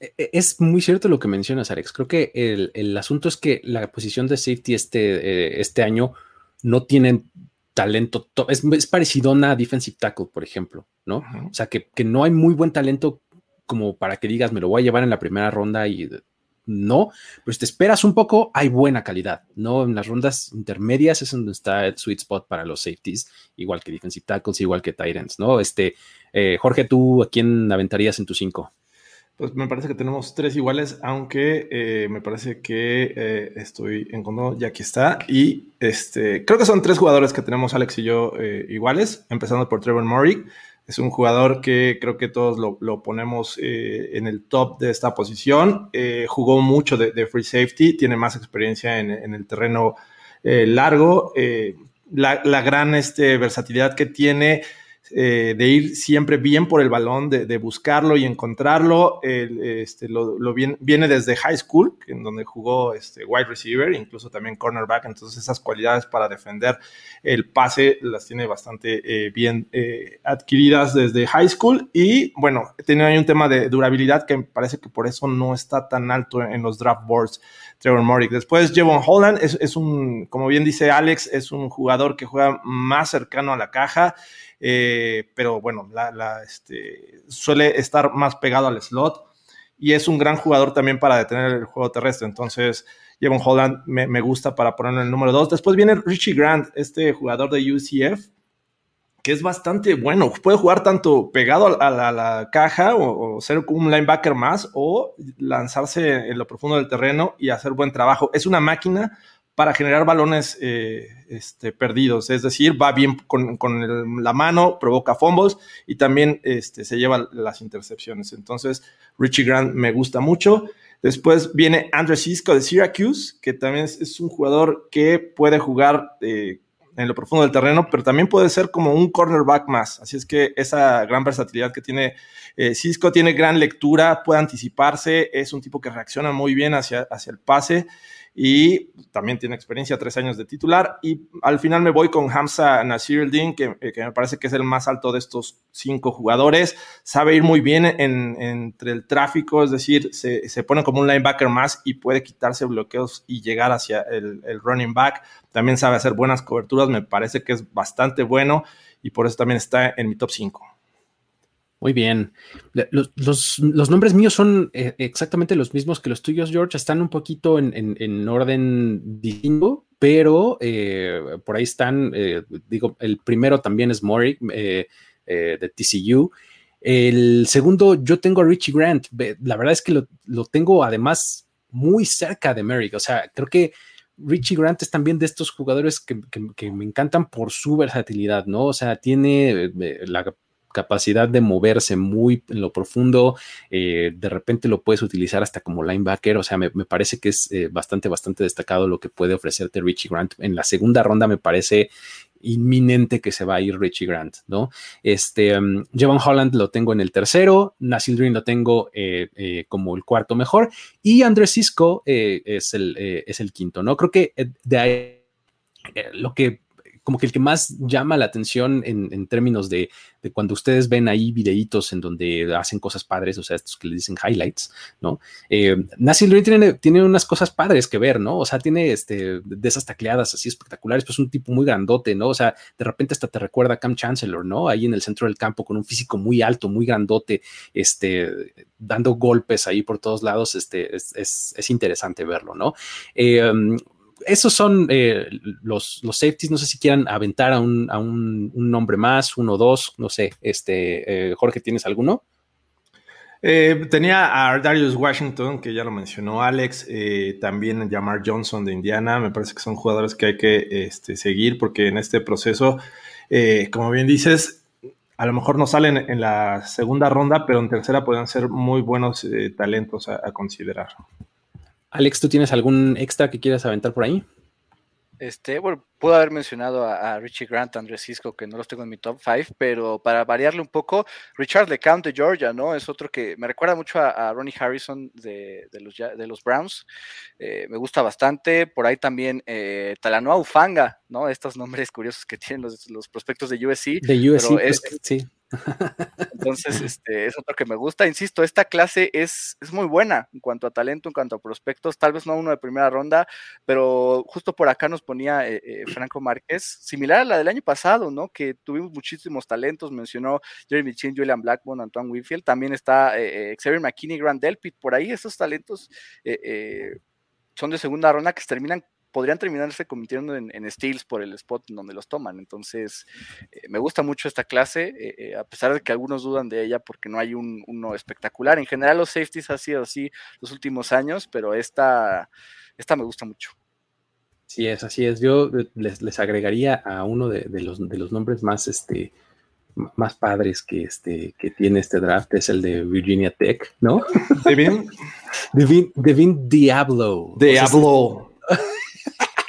E, e, es muy cierto lo que mencionas, Alex. Creo que el, asunto es que la posición de safety este, eh, este año no tienen talento, es, es parecido a defensive tackle, por ejemplo, ¿no? O sea, que, no hay muy buen talento como para que digas, me lo voy a llevar en la primera ronda y no, pero si te esperas un poco, hay buena calidad, ¿no? En las rondas intermedias es donde está el sweet spot para los safeties, igual que defensive tackles, igual que Titans, ¿no? Este, eh, Jorge, ¿tú a quién aventarías en tu cinco? Pues me parece que tenemos tres iguales, aunque eh, me parece que eh, estoy en ya aquí está. Y este, creo que son tres jugadores que tenemos Alex y yo eh, iguales, empezando por Trevor Murray. Es un jugador que creo que todos lo, ponemos en el top de esta posición. jugó mucho de, free safety, tiene más experiencia en, el terreno largo. La, la, gran este, versatilidad que tiene eh, de ir siempre bien por el balón, de, buscarlo y encontrarlo. este, lo, viene, desde high school, en donde jugó este, wide receiver, incluso también cornerback. Entonces esas cualidades para defender el pase las tiene bastante eh, bien eh, adquiridas desde high school. Y bueno, tiene ahí un tema de durabilidad que parece que por eso no está tan alto en los draft boards. Trevor Morick. Después, Jevon Holland es, es, un, como bien dice Alex, es un jugador que juega más cercano a la caja. Eh, pero bueno, este, suele estar más pegado al slot y es un gran jugador también para detener el juego terrestre. Entonces, Jevon Holland me, gusta para ponerlo en el número 2. Después viene Richie Grant, este jugador de UCF, que es bastante bueno. Puede jugar tanto pegado a la, caja o, ser un linebacker más o lanzarse en lo profundo del terreno y hacer buen trabajo. Es una máquina para generar balones eh, este, perdidos. Es decir, va bien con, la mano, provoca fumbles y también este, se lleva las intercepciones. Entonces, Richie Grant me gusta mucho. Después viene Andrew Cisco de Syracuse, que también es, un jugador que puede jugar eh, en lo profundo del terreno, pero también puede ser como un cornerback más. Así es que esa gran versatilidad que tiene eh, Cisco tiene gran lectura, puede anticiparse, es un tipo que reacciona muy bien hacia, hacia el pase y también tiene experiencia, tres años de titular. Y al final me voy con Hamza Nasir que, eh, que me parece que es el más alto de estos cinco jugadores. Sabe ir muy bien entre el tráfico, es decir, se, se, pone como un linebacker más y puede quitarse bloqueos y llegar hacia el, el running back. También sabe hacer buenas coberturas, me parece que es bastante bueno y por eso también está en mi top 5. Muy bien. Los, nombres míos son eh, exactamente los mismos que los tuyos, George. Están un poquito en, orden distinto, pero eh, por ahí están, eh, digo, el primero también es Mori de TCU. El segundo, yo tengo a Richie Grant. La verdad es que lo, tengo además muy cerca de Merrick. O sea, creo que Richie Grant es también de estos jugadores que, que, me encantan por su versatilidad, ¿no? O sea, tiene la capacidad de moverse muy en lo profundo, eh, de repente lo puedes utilizar hasta como linebacker, o sea, me, parece que es eh, bastante, bastante destacado lo que puede ofrecerte Richie Grant. En la segunda ronda me parece inminente que se va a ir Richie Grant, ¿no? Este, um, Holland lo tengo en el tercero, Nasil Green lo tengo eh, como el cuarto mejor y Andrés Cisco es, el, es el quinto, ¿no? Creo que de ahí lo que como que el que más llama la atención en, términos de, cuando ustedes ven ahí videitos en donde hacen cosas padres, o sea, estos que le dicen highlights, ¿no? Eh, tiene, tiene unas cosas padres que ver, ¿no? O sea, tiene este, de esas tacleadas así espectaculares, pues un tipo muy grandote, ¿no? O sea, de repente hasta te recuerda a Cam Chancellor, ¿no? Ahí en el centro del campo con un físico muy alto, muy grandote, este, dando golpes ahí por todos lados, este, es, interesante verlo, ¿no? Eh, esos son eh, los, los, safeties. No sé si quieran aventar a un, a un, nombre más, uno o dos, no sé. Este, eh, Jorge, ¿tienes alguno? Eh, tenía a Darius Washington, que ya lo mencionó Alex, también Jamar Johnson de Indiana. Me parece que son jugadores que hay que este, seguir porque en este proceso, como bien dices, a lo mejor no salen en la segunda ronda, pero en tercera pueden ser muy buenos talentos a considerar. Alex, ¿tú tienes algún extra que quieras aventar por ahí? Este, bueno, puedo haber mencionado a, Richie Grant, Andrés Cisco, que no los tengo en mi top 5, pero para variarle un poco, Richard LeCount de Georgia, ¿no? Es otro que me recuerda mucho a, Ronnie Harrison de, los, de los, Browns. Eh, me gusta bastante. Por ahí también eh, Talanoa Ufanga, ¿no? Estos nombres curiosos que tienen los, prospectos de USC. De USC, pues, sí. Entonces, este, es otro que me gusta. Insisto, esta clase es, es, muy buena en cuanto a talento, en cuanto a prospectos. Tal vez no uno de primera ronda, pero justo por acá nos ponía eh, eh, Franco Márquez, similar a la del año pasado, ¿no? Que tuvimos muchísimos talentos. Mencionó Jeremy Chin, Julian Blackmon, Antoine Winfield. También está eh, Xavier McKinney, Grant Delpit. Por ahí esos talentos son de segunda ronda que terminan podrían terminarse convirtiendo en, steals por el spot donde los toman. Entonces, eh, me gusta mucho esta clase, eh, eh, a pesar de que algunos dudan de ella porque no hay un, uno espectacular. En general, los safeties han sido así los últimos años, pero esta, esta me gusta mucho. Sí, es, así es. Yo les, agregaría a uno de, los, de los nombres más, este, más padres que, este, que tiene este draft, es el de Virginia Tech, ¿no? Devin. Devin, Diablo. Diablo.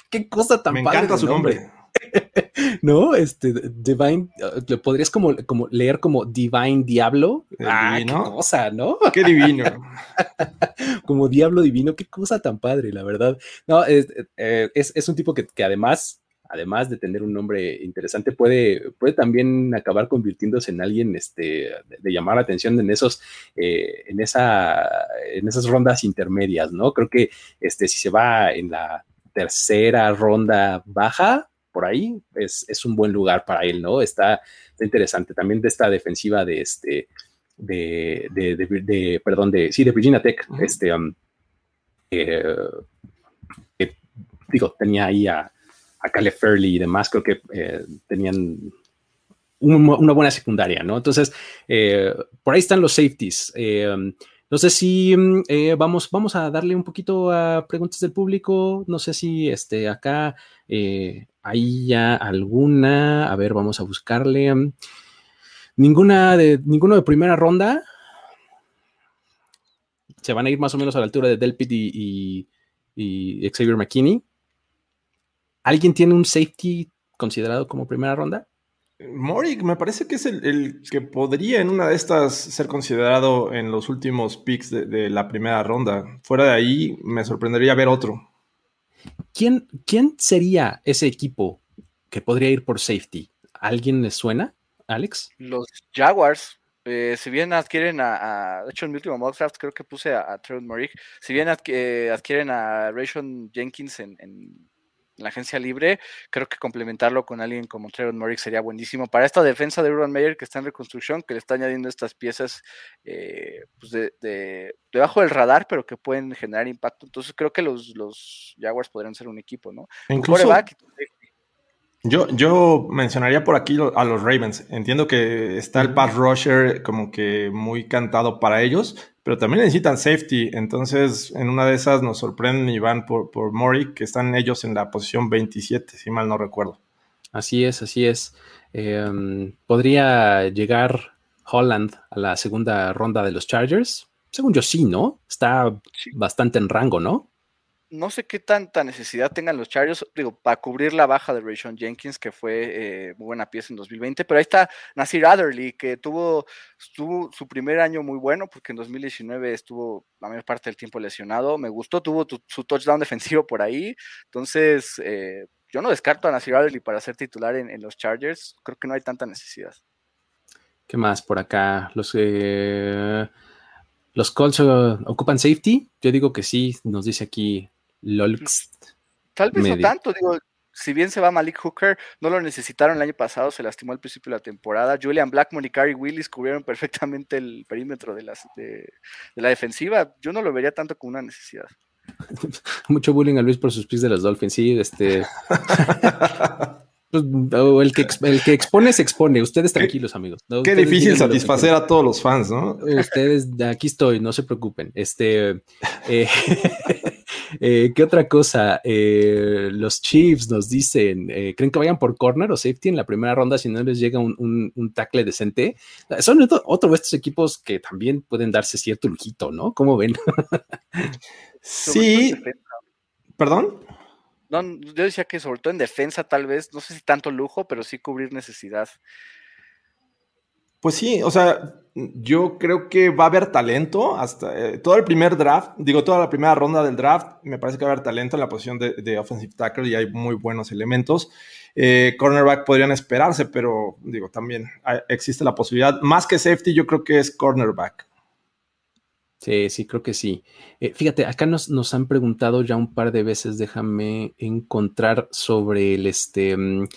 Qué cosa tan Me encanta su nombre. ¿No? Este, Divine, lo podrías como, como leer como Divine Diablo. Ah, qué cosa, ¿no? Qué divino. como Diablo Divino, qué cosa tan padre, la verdad. No, es, eh, un tipo que, además, además de tener un nombre interesante, puede, puede también acabar convirtiéndose en alguien este, de, llamar la atención en esos, eh, en esa, en esas rondas intermedias, ¿no? Creo que este, si se va en la tercera ronda baja, por ahí, es, un buen lugar para él, ¿no? Está, interesante. También de esta defensiva de este, de, de, perdón, de, sí, de Virginia Tech, este, um, eh, digo, tenía ahí a, a Caleb Fairley y demás, creo que eh, tenían una buena secundaria, ¿no? Entonces, eh, por ahí están los safeties. No sé si vamos, vamos a darle un poquito a preguntas del público. No sé si este, acá eh, hay ya alguna. A ver, vamos a buscarle. Mm, ninguna de, ninguno de primera ronda. Se van a ir más o menos a la altura de Delpit y, y Xavier McKinney. ¿Alguien tiene un safety considerado como primera ronda? Morik me parece que es el, que podría en una de estas ser considerado en los últimos picks de, la primera ronda. Fuera de ahí, me sorprendería ver otro. ¿Quién, ¿Quién sería ese equipo que podría ir por safety? ¿Alguien le suena, Alex? Los Jaguars. Eh, si bien adquieren a, de hecho en mi último mock draft creo que puse a, a Trevor si bien eh, adquieren a Rayshon Jenkins en la agencia libre, creo que complementarlo con alguien como Trevor Morris sería buenísimo para esta defensa de Urban Meyer que está en reconstrucción, que le está añadiendo estas piezas eh, pues de, debajo del radar, pero que pueden generar impacto. Entonces creo que los, los Jaguars podrían ser un equipo, ¿no? Incluso, yo, yo mencionaría por aquí a los Ravens. Entiendo que está el pass rusher como que muy cantado para ellos, pero también necesitan safety. Entonces, en una de esas nos sorprenden y van por, por Mori, que están ellos en la posición 27, si mal no recuerdo. Así es, así es. Em, ¿Podría llegar Holland a la segunda ronda de los Chargers? Según yo sí, ¿no? Está bastante en rango, ¿no? No sé qué tanta necesidad tengan los Chargers, digo, para cubrir la baja de Rayshon Jenkins, que fue eh, muy buena pieza en 2020, pero ahí está Nasir Adderley, que tuvo, su primer año muy bueno, porque en 2019 estuvo la mayor parte del tiempo lesionado, me gustó, tuvo su touchdown defensivo por ahí, entonces eh, yo no descarto a Nasir Adderley para ser titular en, los Chargers, creo que no hay tanta necesidad. ¿Qué más por acá? Los... Eh, ¿Los Colts ocupan safety? Yo digo que sí, nos dice aquí Lolx. Tal vez no tanto, digo, si bien se va Malik Hooker, no lo necesitaron el año pasado, se lastimó al principio de la temporada. Julian Blackmon y Carrie Willis cubrieron perfectamente el perímetro de, las, de, la defensiva. Yo no lo vería tanto como una necesidad. Mucho bullying a Luis por sus pies de los Dolphins, sí, este. Pues, el, que, el que expone se expone. Ustedes tranquilos, amigos. Qué difícil satisfacer a todos los fans, ¿no? Ustedes, aquí estoy, no se preocupen. Este, eh, Eh, ¿Qué otra cosa? Eh, los Chiefs nos dicen, eh, ¿creen que vayan por corner o safety en la primera ronda si no les llega un, un, tackle decente? Son otro, de estos equipos que también pueden darse cierto lujito, ¿no? ¿Cómo ven? sí. ¿Perdón? No, yo decía que sobre todo en defensa tal vez, no sé si tanto lujo, pero sí cubrir necesidad. Pues sí, o sea, yo creo que va a haber talento hasta eh, todo el primer draft, digo, toda la primera ronda del draft, me parece que va a haber talento en la posición de, offensive tackle y hay muy buenos elementos. Eh, cornerback podrían esperarse, pero digo, también existe la posibilidad. Más que safety, yo creo que es cornerback. Sí, sí, creo que sí. Eh, fíjate, acá nos, nos, han preguntado ya un par de veces, déjame encontrar sobre el este. Mm,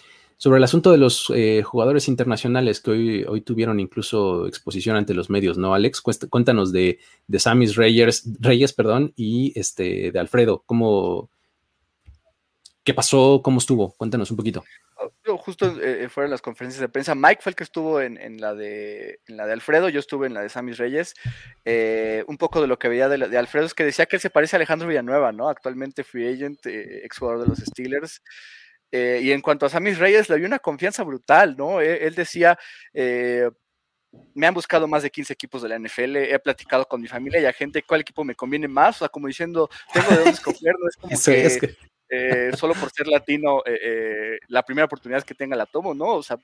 sobre el asunto de los eh, jugadores internacionales que hoy, hoy tuvieron incluso exposición ante los medios, ¿no, Alex? Cuéntanos de, de Samis Reyes, Reyes perdón, y este, de Alfredo, ¿cómo, ¿Qué pasó? ¿Cómo estuvo? Cuéntanos un poquito. Yo justo eh, fueron las conferencias de prensa. Mike fue el que estuvo en, la, de, la de Alfredo, yo estuve en la de Samis Reyes. Eh, un poco de lo que veía de, Alfredo es que decía que él se parece a Alejandro Villanueva, ¿no? Actualmente free agent, eh, exjugador de los Steelers. Eh, y en cuanto a Samis Reyes, le dio una confianza brutal, ¿no? él decía, me han buscado más de 15 equipos de la NFL, he platicado con mi familia y a gente cuál equipo me conviene más, o sea, como diciendo, tengo de dónde escoger, no es como que, eh, solo por ser latino, eh, eh, la primera oportunidad que tenga la tomo, ¿no? O sea,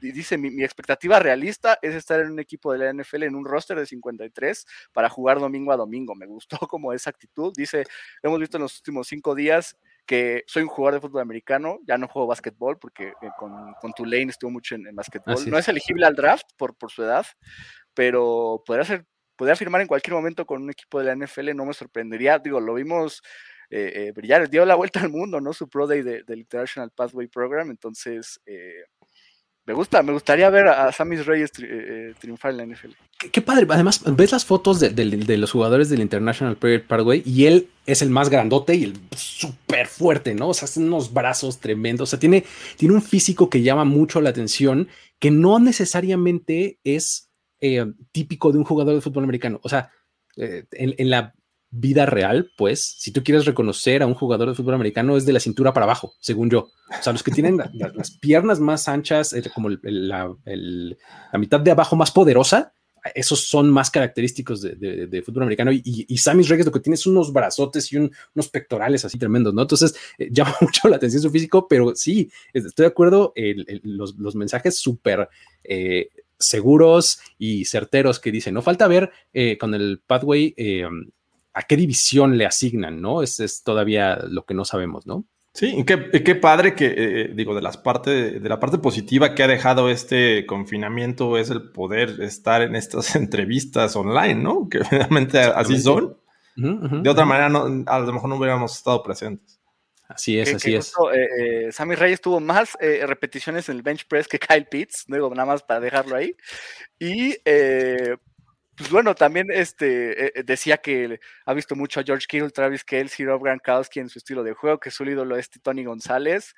dice, mi, expectativa realista es estar en un equipo de la NFL, en un roster de 53, para jugar domingo a domingo. Me gustó como esa actitud. Dice, hemos visto en los últimos cinco días que soy un jugador de fútbol americano, ya no juego básquetbol porque con, con Tulane estuvo mucho en, en básquetbol. No es elegible al draft por, por su edad, pero podría ser, podría firmar en cualquier momento con un equipo de la NFL, no me sorprendería. Digo, lo vimos eh, eh, brillar, dio la vuelta al mundo, ¿no? Su Pro Day del International Pathway Program, entonces eh, me gusta, me gustaría ver a Samis Reyes triunfar en la NFL. Qué, padre, además ves las fotos de, los jugadores del International Pathway y él es el más grandote y el súper fuerte, ¿no? O sea, hace unos brazos tremendos, o sea, tiene, tiene un físico que llama mucho la atención, que no necesariamente es típico de un jugador de fútbol americano, o sea, en, la vida real, pues, si tú quieres reconocer a un jugador de fútbol americano, es de la cintura para abajo, según yo. O sea, los que tienen las piernas más anchas, como la, mitad de abajo más poderosa, esos son más característicos de, fútbol americano. Y, y, Sammy Reyes lo que tiene es unos brazotes y unos pectorales así tremendos, ¿no? Entonces, eh, llama mucho la atención su físico, pero sí, estoy de acuerdo, los, mensajes súper... Eh, seguros y certeros que dicen, no falta ver eh, con el pathway a qué división le asignan, ¿no? Ese es todavía lo que no sabemos, ¿no? Sí, y qué, padre que, eh, digo, de, las parte, de la parte positiva que ha dejado este confinamiento es el poder estar en estas entrevistas online, ¿no? Que realmente así son. de otra manera, a lo mejor no hubiéramos estado presentes. Así es, así es. Eh, eh, Sammy Reyes tuvo más repeticiones en el bench press que Kyle Pitts, digo, nada más para dejarlo ahí. Y pues bueno, también este, eh, decía que ha visto mucho a George Kittle, Travis Kelsey, Rob Gronkowski en su estilo de juego, que su ídolo es Tony González.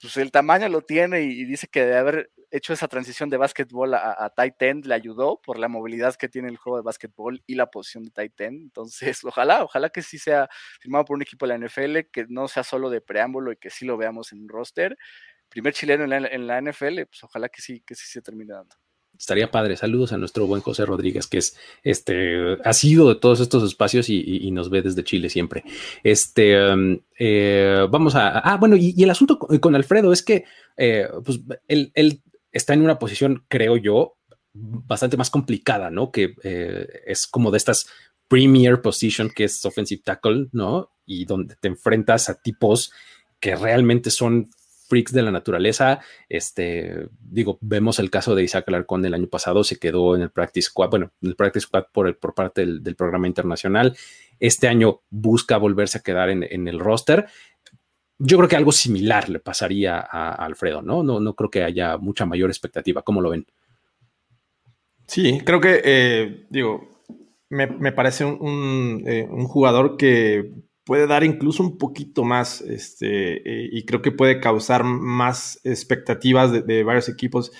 Pues el tamaño lo tiene y, dice que de haber hecho esa transición de básquetbol a, a, tight end le ayudó por la movilidad que tiene el juego de básquetbol y la posición de tight end. Entonces, ojalá, ojalá que sí sea firmado por un equipo de la NFL, que no sea solo de preámbulo y que sí lo veamos en un roster. Primer chileno en la, en la NFL, pues ojalá que sí, que sí se termine dando estaría padre. Saludos a nuestro buen José Rodríguez, que es este, ha sido de todos estos espacios y, nos ve desde Chile siempre. Este, um, eh, vamos a, ah, bueno, y, el asunto con, Alfredo es que, eh, pues, él, está en una posición, creo yo, bastante más complicada, ¿no? Que eh, es como de estas premier position que es offensive tackle, ¿no? Y donde te enfrentas a tipos que realmente son freaks de la naturaleza. Este, digo, vemos el caso de Isaac Alarcón el año pasado, se quedó en el Practice Squad, bueno, en el Practice Squad por, por parte del, programa internacional. Este año busca volverse a quedar en, el roster. Yo creo que algo similar le pasaría a, Alfredo, ¿no? ¿no? No creo que haya mucha mayor expectativa. ¿Cómo lo ven? Sí, creo que, eh, digo, me, parece un, eh, un, jugador que puede dar incluso un poquito más, este, eh, y creo que puede causar más expectativas de, varios equipos.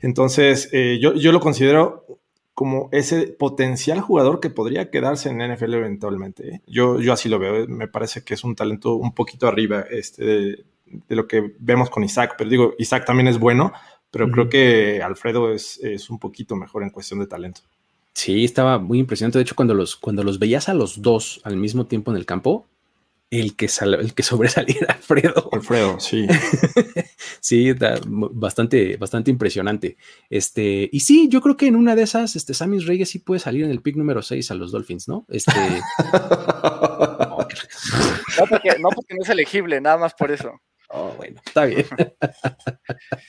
Entonces, eh, yo, lo considero como ese potencial jugador que podría quedarse en NFL eventualmente. ¿eh? Yo, yo así lo veo, me parece que es un talento un poquito arriba este, de, lo que vemos con Isaac, pero digo, Isaac también es bueno, pero creo que Alfredo es, es un poquito mejor en cuestión de talento. Sí, estaba muy impresionante. De hecho, cuando los, cuando los veías a los dos al mismo tiempo en el campo, el que, el que sobresalía era Alfredo. Alfredo, sí. sí, bastante, bastante impresionante. Este, y sí, yo creo que en una de esas, este, Sammy Reyes sí puede salir en el pick número 6 a los Dolphins, ¿no? Este. no, porque, no, porque no es elegible, nada más por eso. Oh, bueno, está bien.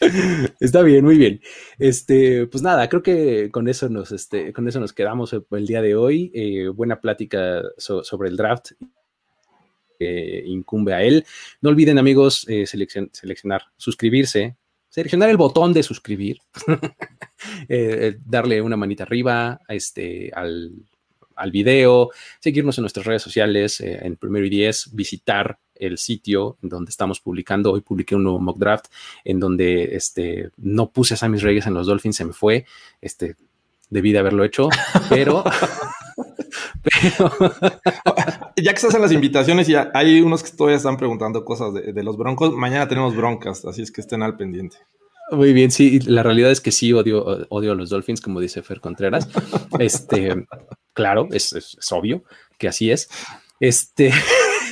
está bien, muy bien. Este, pues nada, creo que con eso nos, este, con eso nos quedamos el día de hoy. Eh, buena plática sobre el draft que incumbe a él. No olviden, amigos, eh, seleccionar, suscribirse, seleccionar el botón de suscribir, eh, darle una manita arriba este, al, al video, seguirnos en nuestras redes sociales, en Primero y Diez, visitar el sitio donde estamos publicando. Hoy publiqué un nuevo mock draft en donde este, no puse a Sammy Reyes en los Dolphins, se me fue. Este, debí de haberlo hecho, pero... ya que estás en las invitaciones, ya hay unos que todavía están preguntando cosas de, los broncos. Mañana tenemos broncas, así es que estén al pendiente. Muy bien, sí, la realidad es que sí odio, odio a los Dolphins, como dice Fer Contreras. Este, claro, es, es, obvio que así es. Este,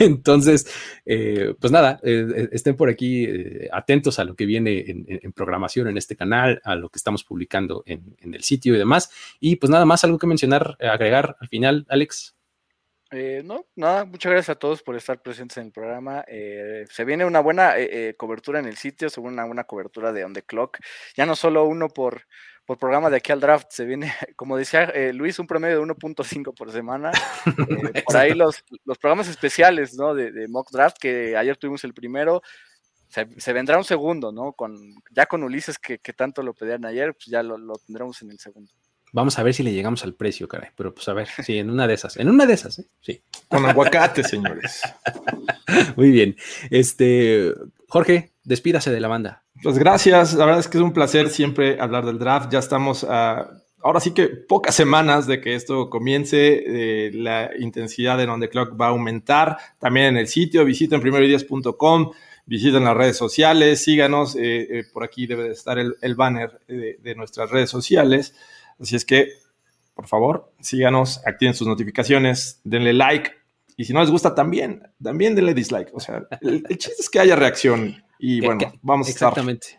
entonces, eh, pues nada, eh, eh, estén por aquí atentos a lo que viene en, programación en este canal, a lo que estamos publicando en, en, el sitio y demás. Y pues nada más, algo que mencionar, agregar al final, Alex. No, nada, muchas gracias a todos por estar presentes en el programa. Se viene una buena cobertura en el sitio, se una buena cobertura de On the Clock. Ya no solo uno por, por programa de aquí al draft, se viene, como decía Luis, un promedio de 1.5 por semana. por ahí los, los programas especiales ¿no? de, mock draft, que ayer tuvimos el primero. Se, vendrá un segundo, ¿no? Con, ya con Ulises, que, tanto lo pedían ayer, pues ya lo tendremos en el segundo. Vamos a ver si le llegamos al precio, caray. Pero pues a ver, sí, en una de esas. En una de esas, ¿eh? Sí. Con aguacate, señores. Muy bien. Este, Jorge, despídase de la banda. Pues gracias. La verdad es que es un placer siempre hablar del draft. Ya estamos a, ahora sí que pocas semanas de que esto comience. Eh, la intensidad de On The Clock va a aumentar. También en el sitio, visiten primeroideas.com visiten las redes sociales, síganos, eh, eh, por aquí debe de estar el, banner de, nuestras redes sociales. Así es que, por favor, síganos, activen sus notificaciones, denle like. Y si no les gusta, también, también denle dislike. O sea, el, chiste es que haya reacción. Y bueno, vamos a estar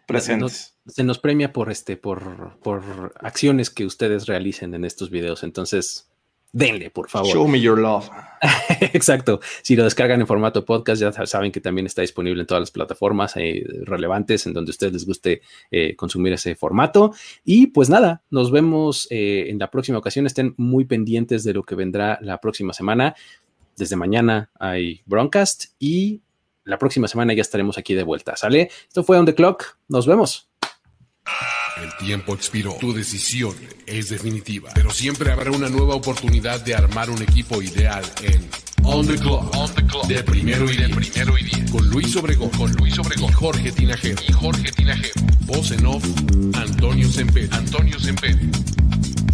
presentes. se nos premia por este, por, por acciones que ustedes realicen en estos videos. Entonces, denle, por favor. Show me your love. Exacto. Si lo descargan en formato podcast, ya saben que también está disponible en todas las plataformas eh, relevantes en donde a ustedes les guste eh, consumir ese formato. Y pues nada, nos vemos eh, en la próxima ocasión. Estén muy pendientes de lo que vendrá la próxima semana. Desde mañana hay Broadcast y la próxima semana ya estaremos aquí de vuelta. ¿Sale? Esto fue On the Clock. Nos vemos. El tiempo expiró. Tu decisión es definitiva. Pero siempre habrá una nueva oportunidad de armar un equipo ideal en On the Clock. On the Clock. De primero y de primero y diez. Con Luis Obregón. Con Luis Obregón. Y Jorge Tinajero. Y Jorge Tinajero. Voz en off. Antonio Semper. Antonio Semper.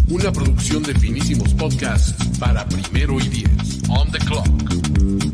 Una producción de finísimos podcasts para primero y diez. On the Clock.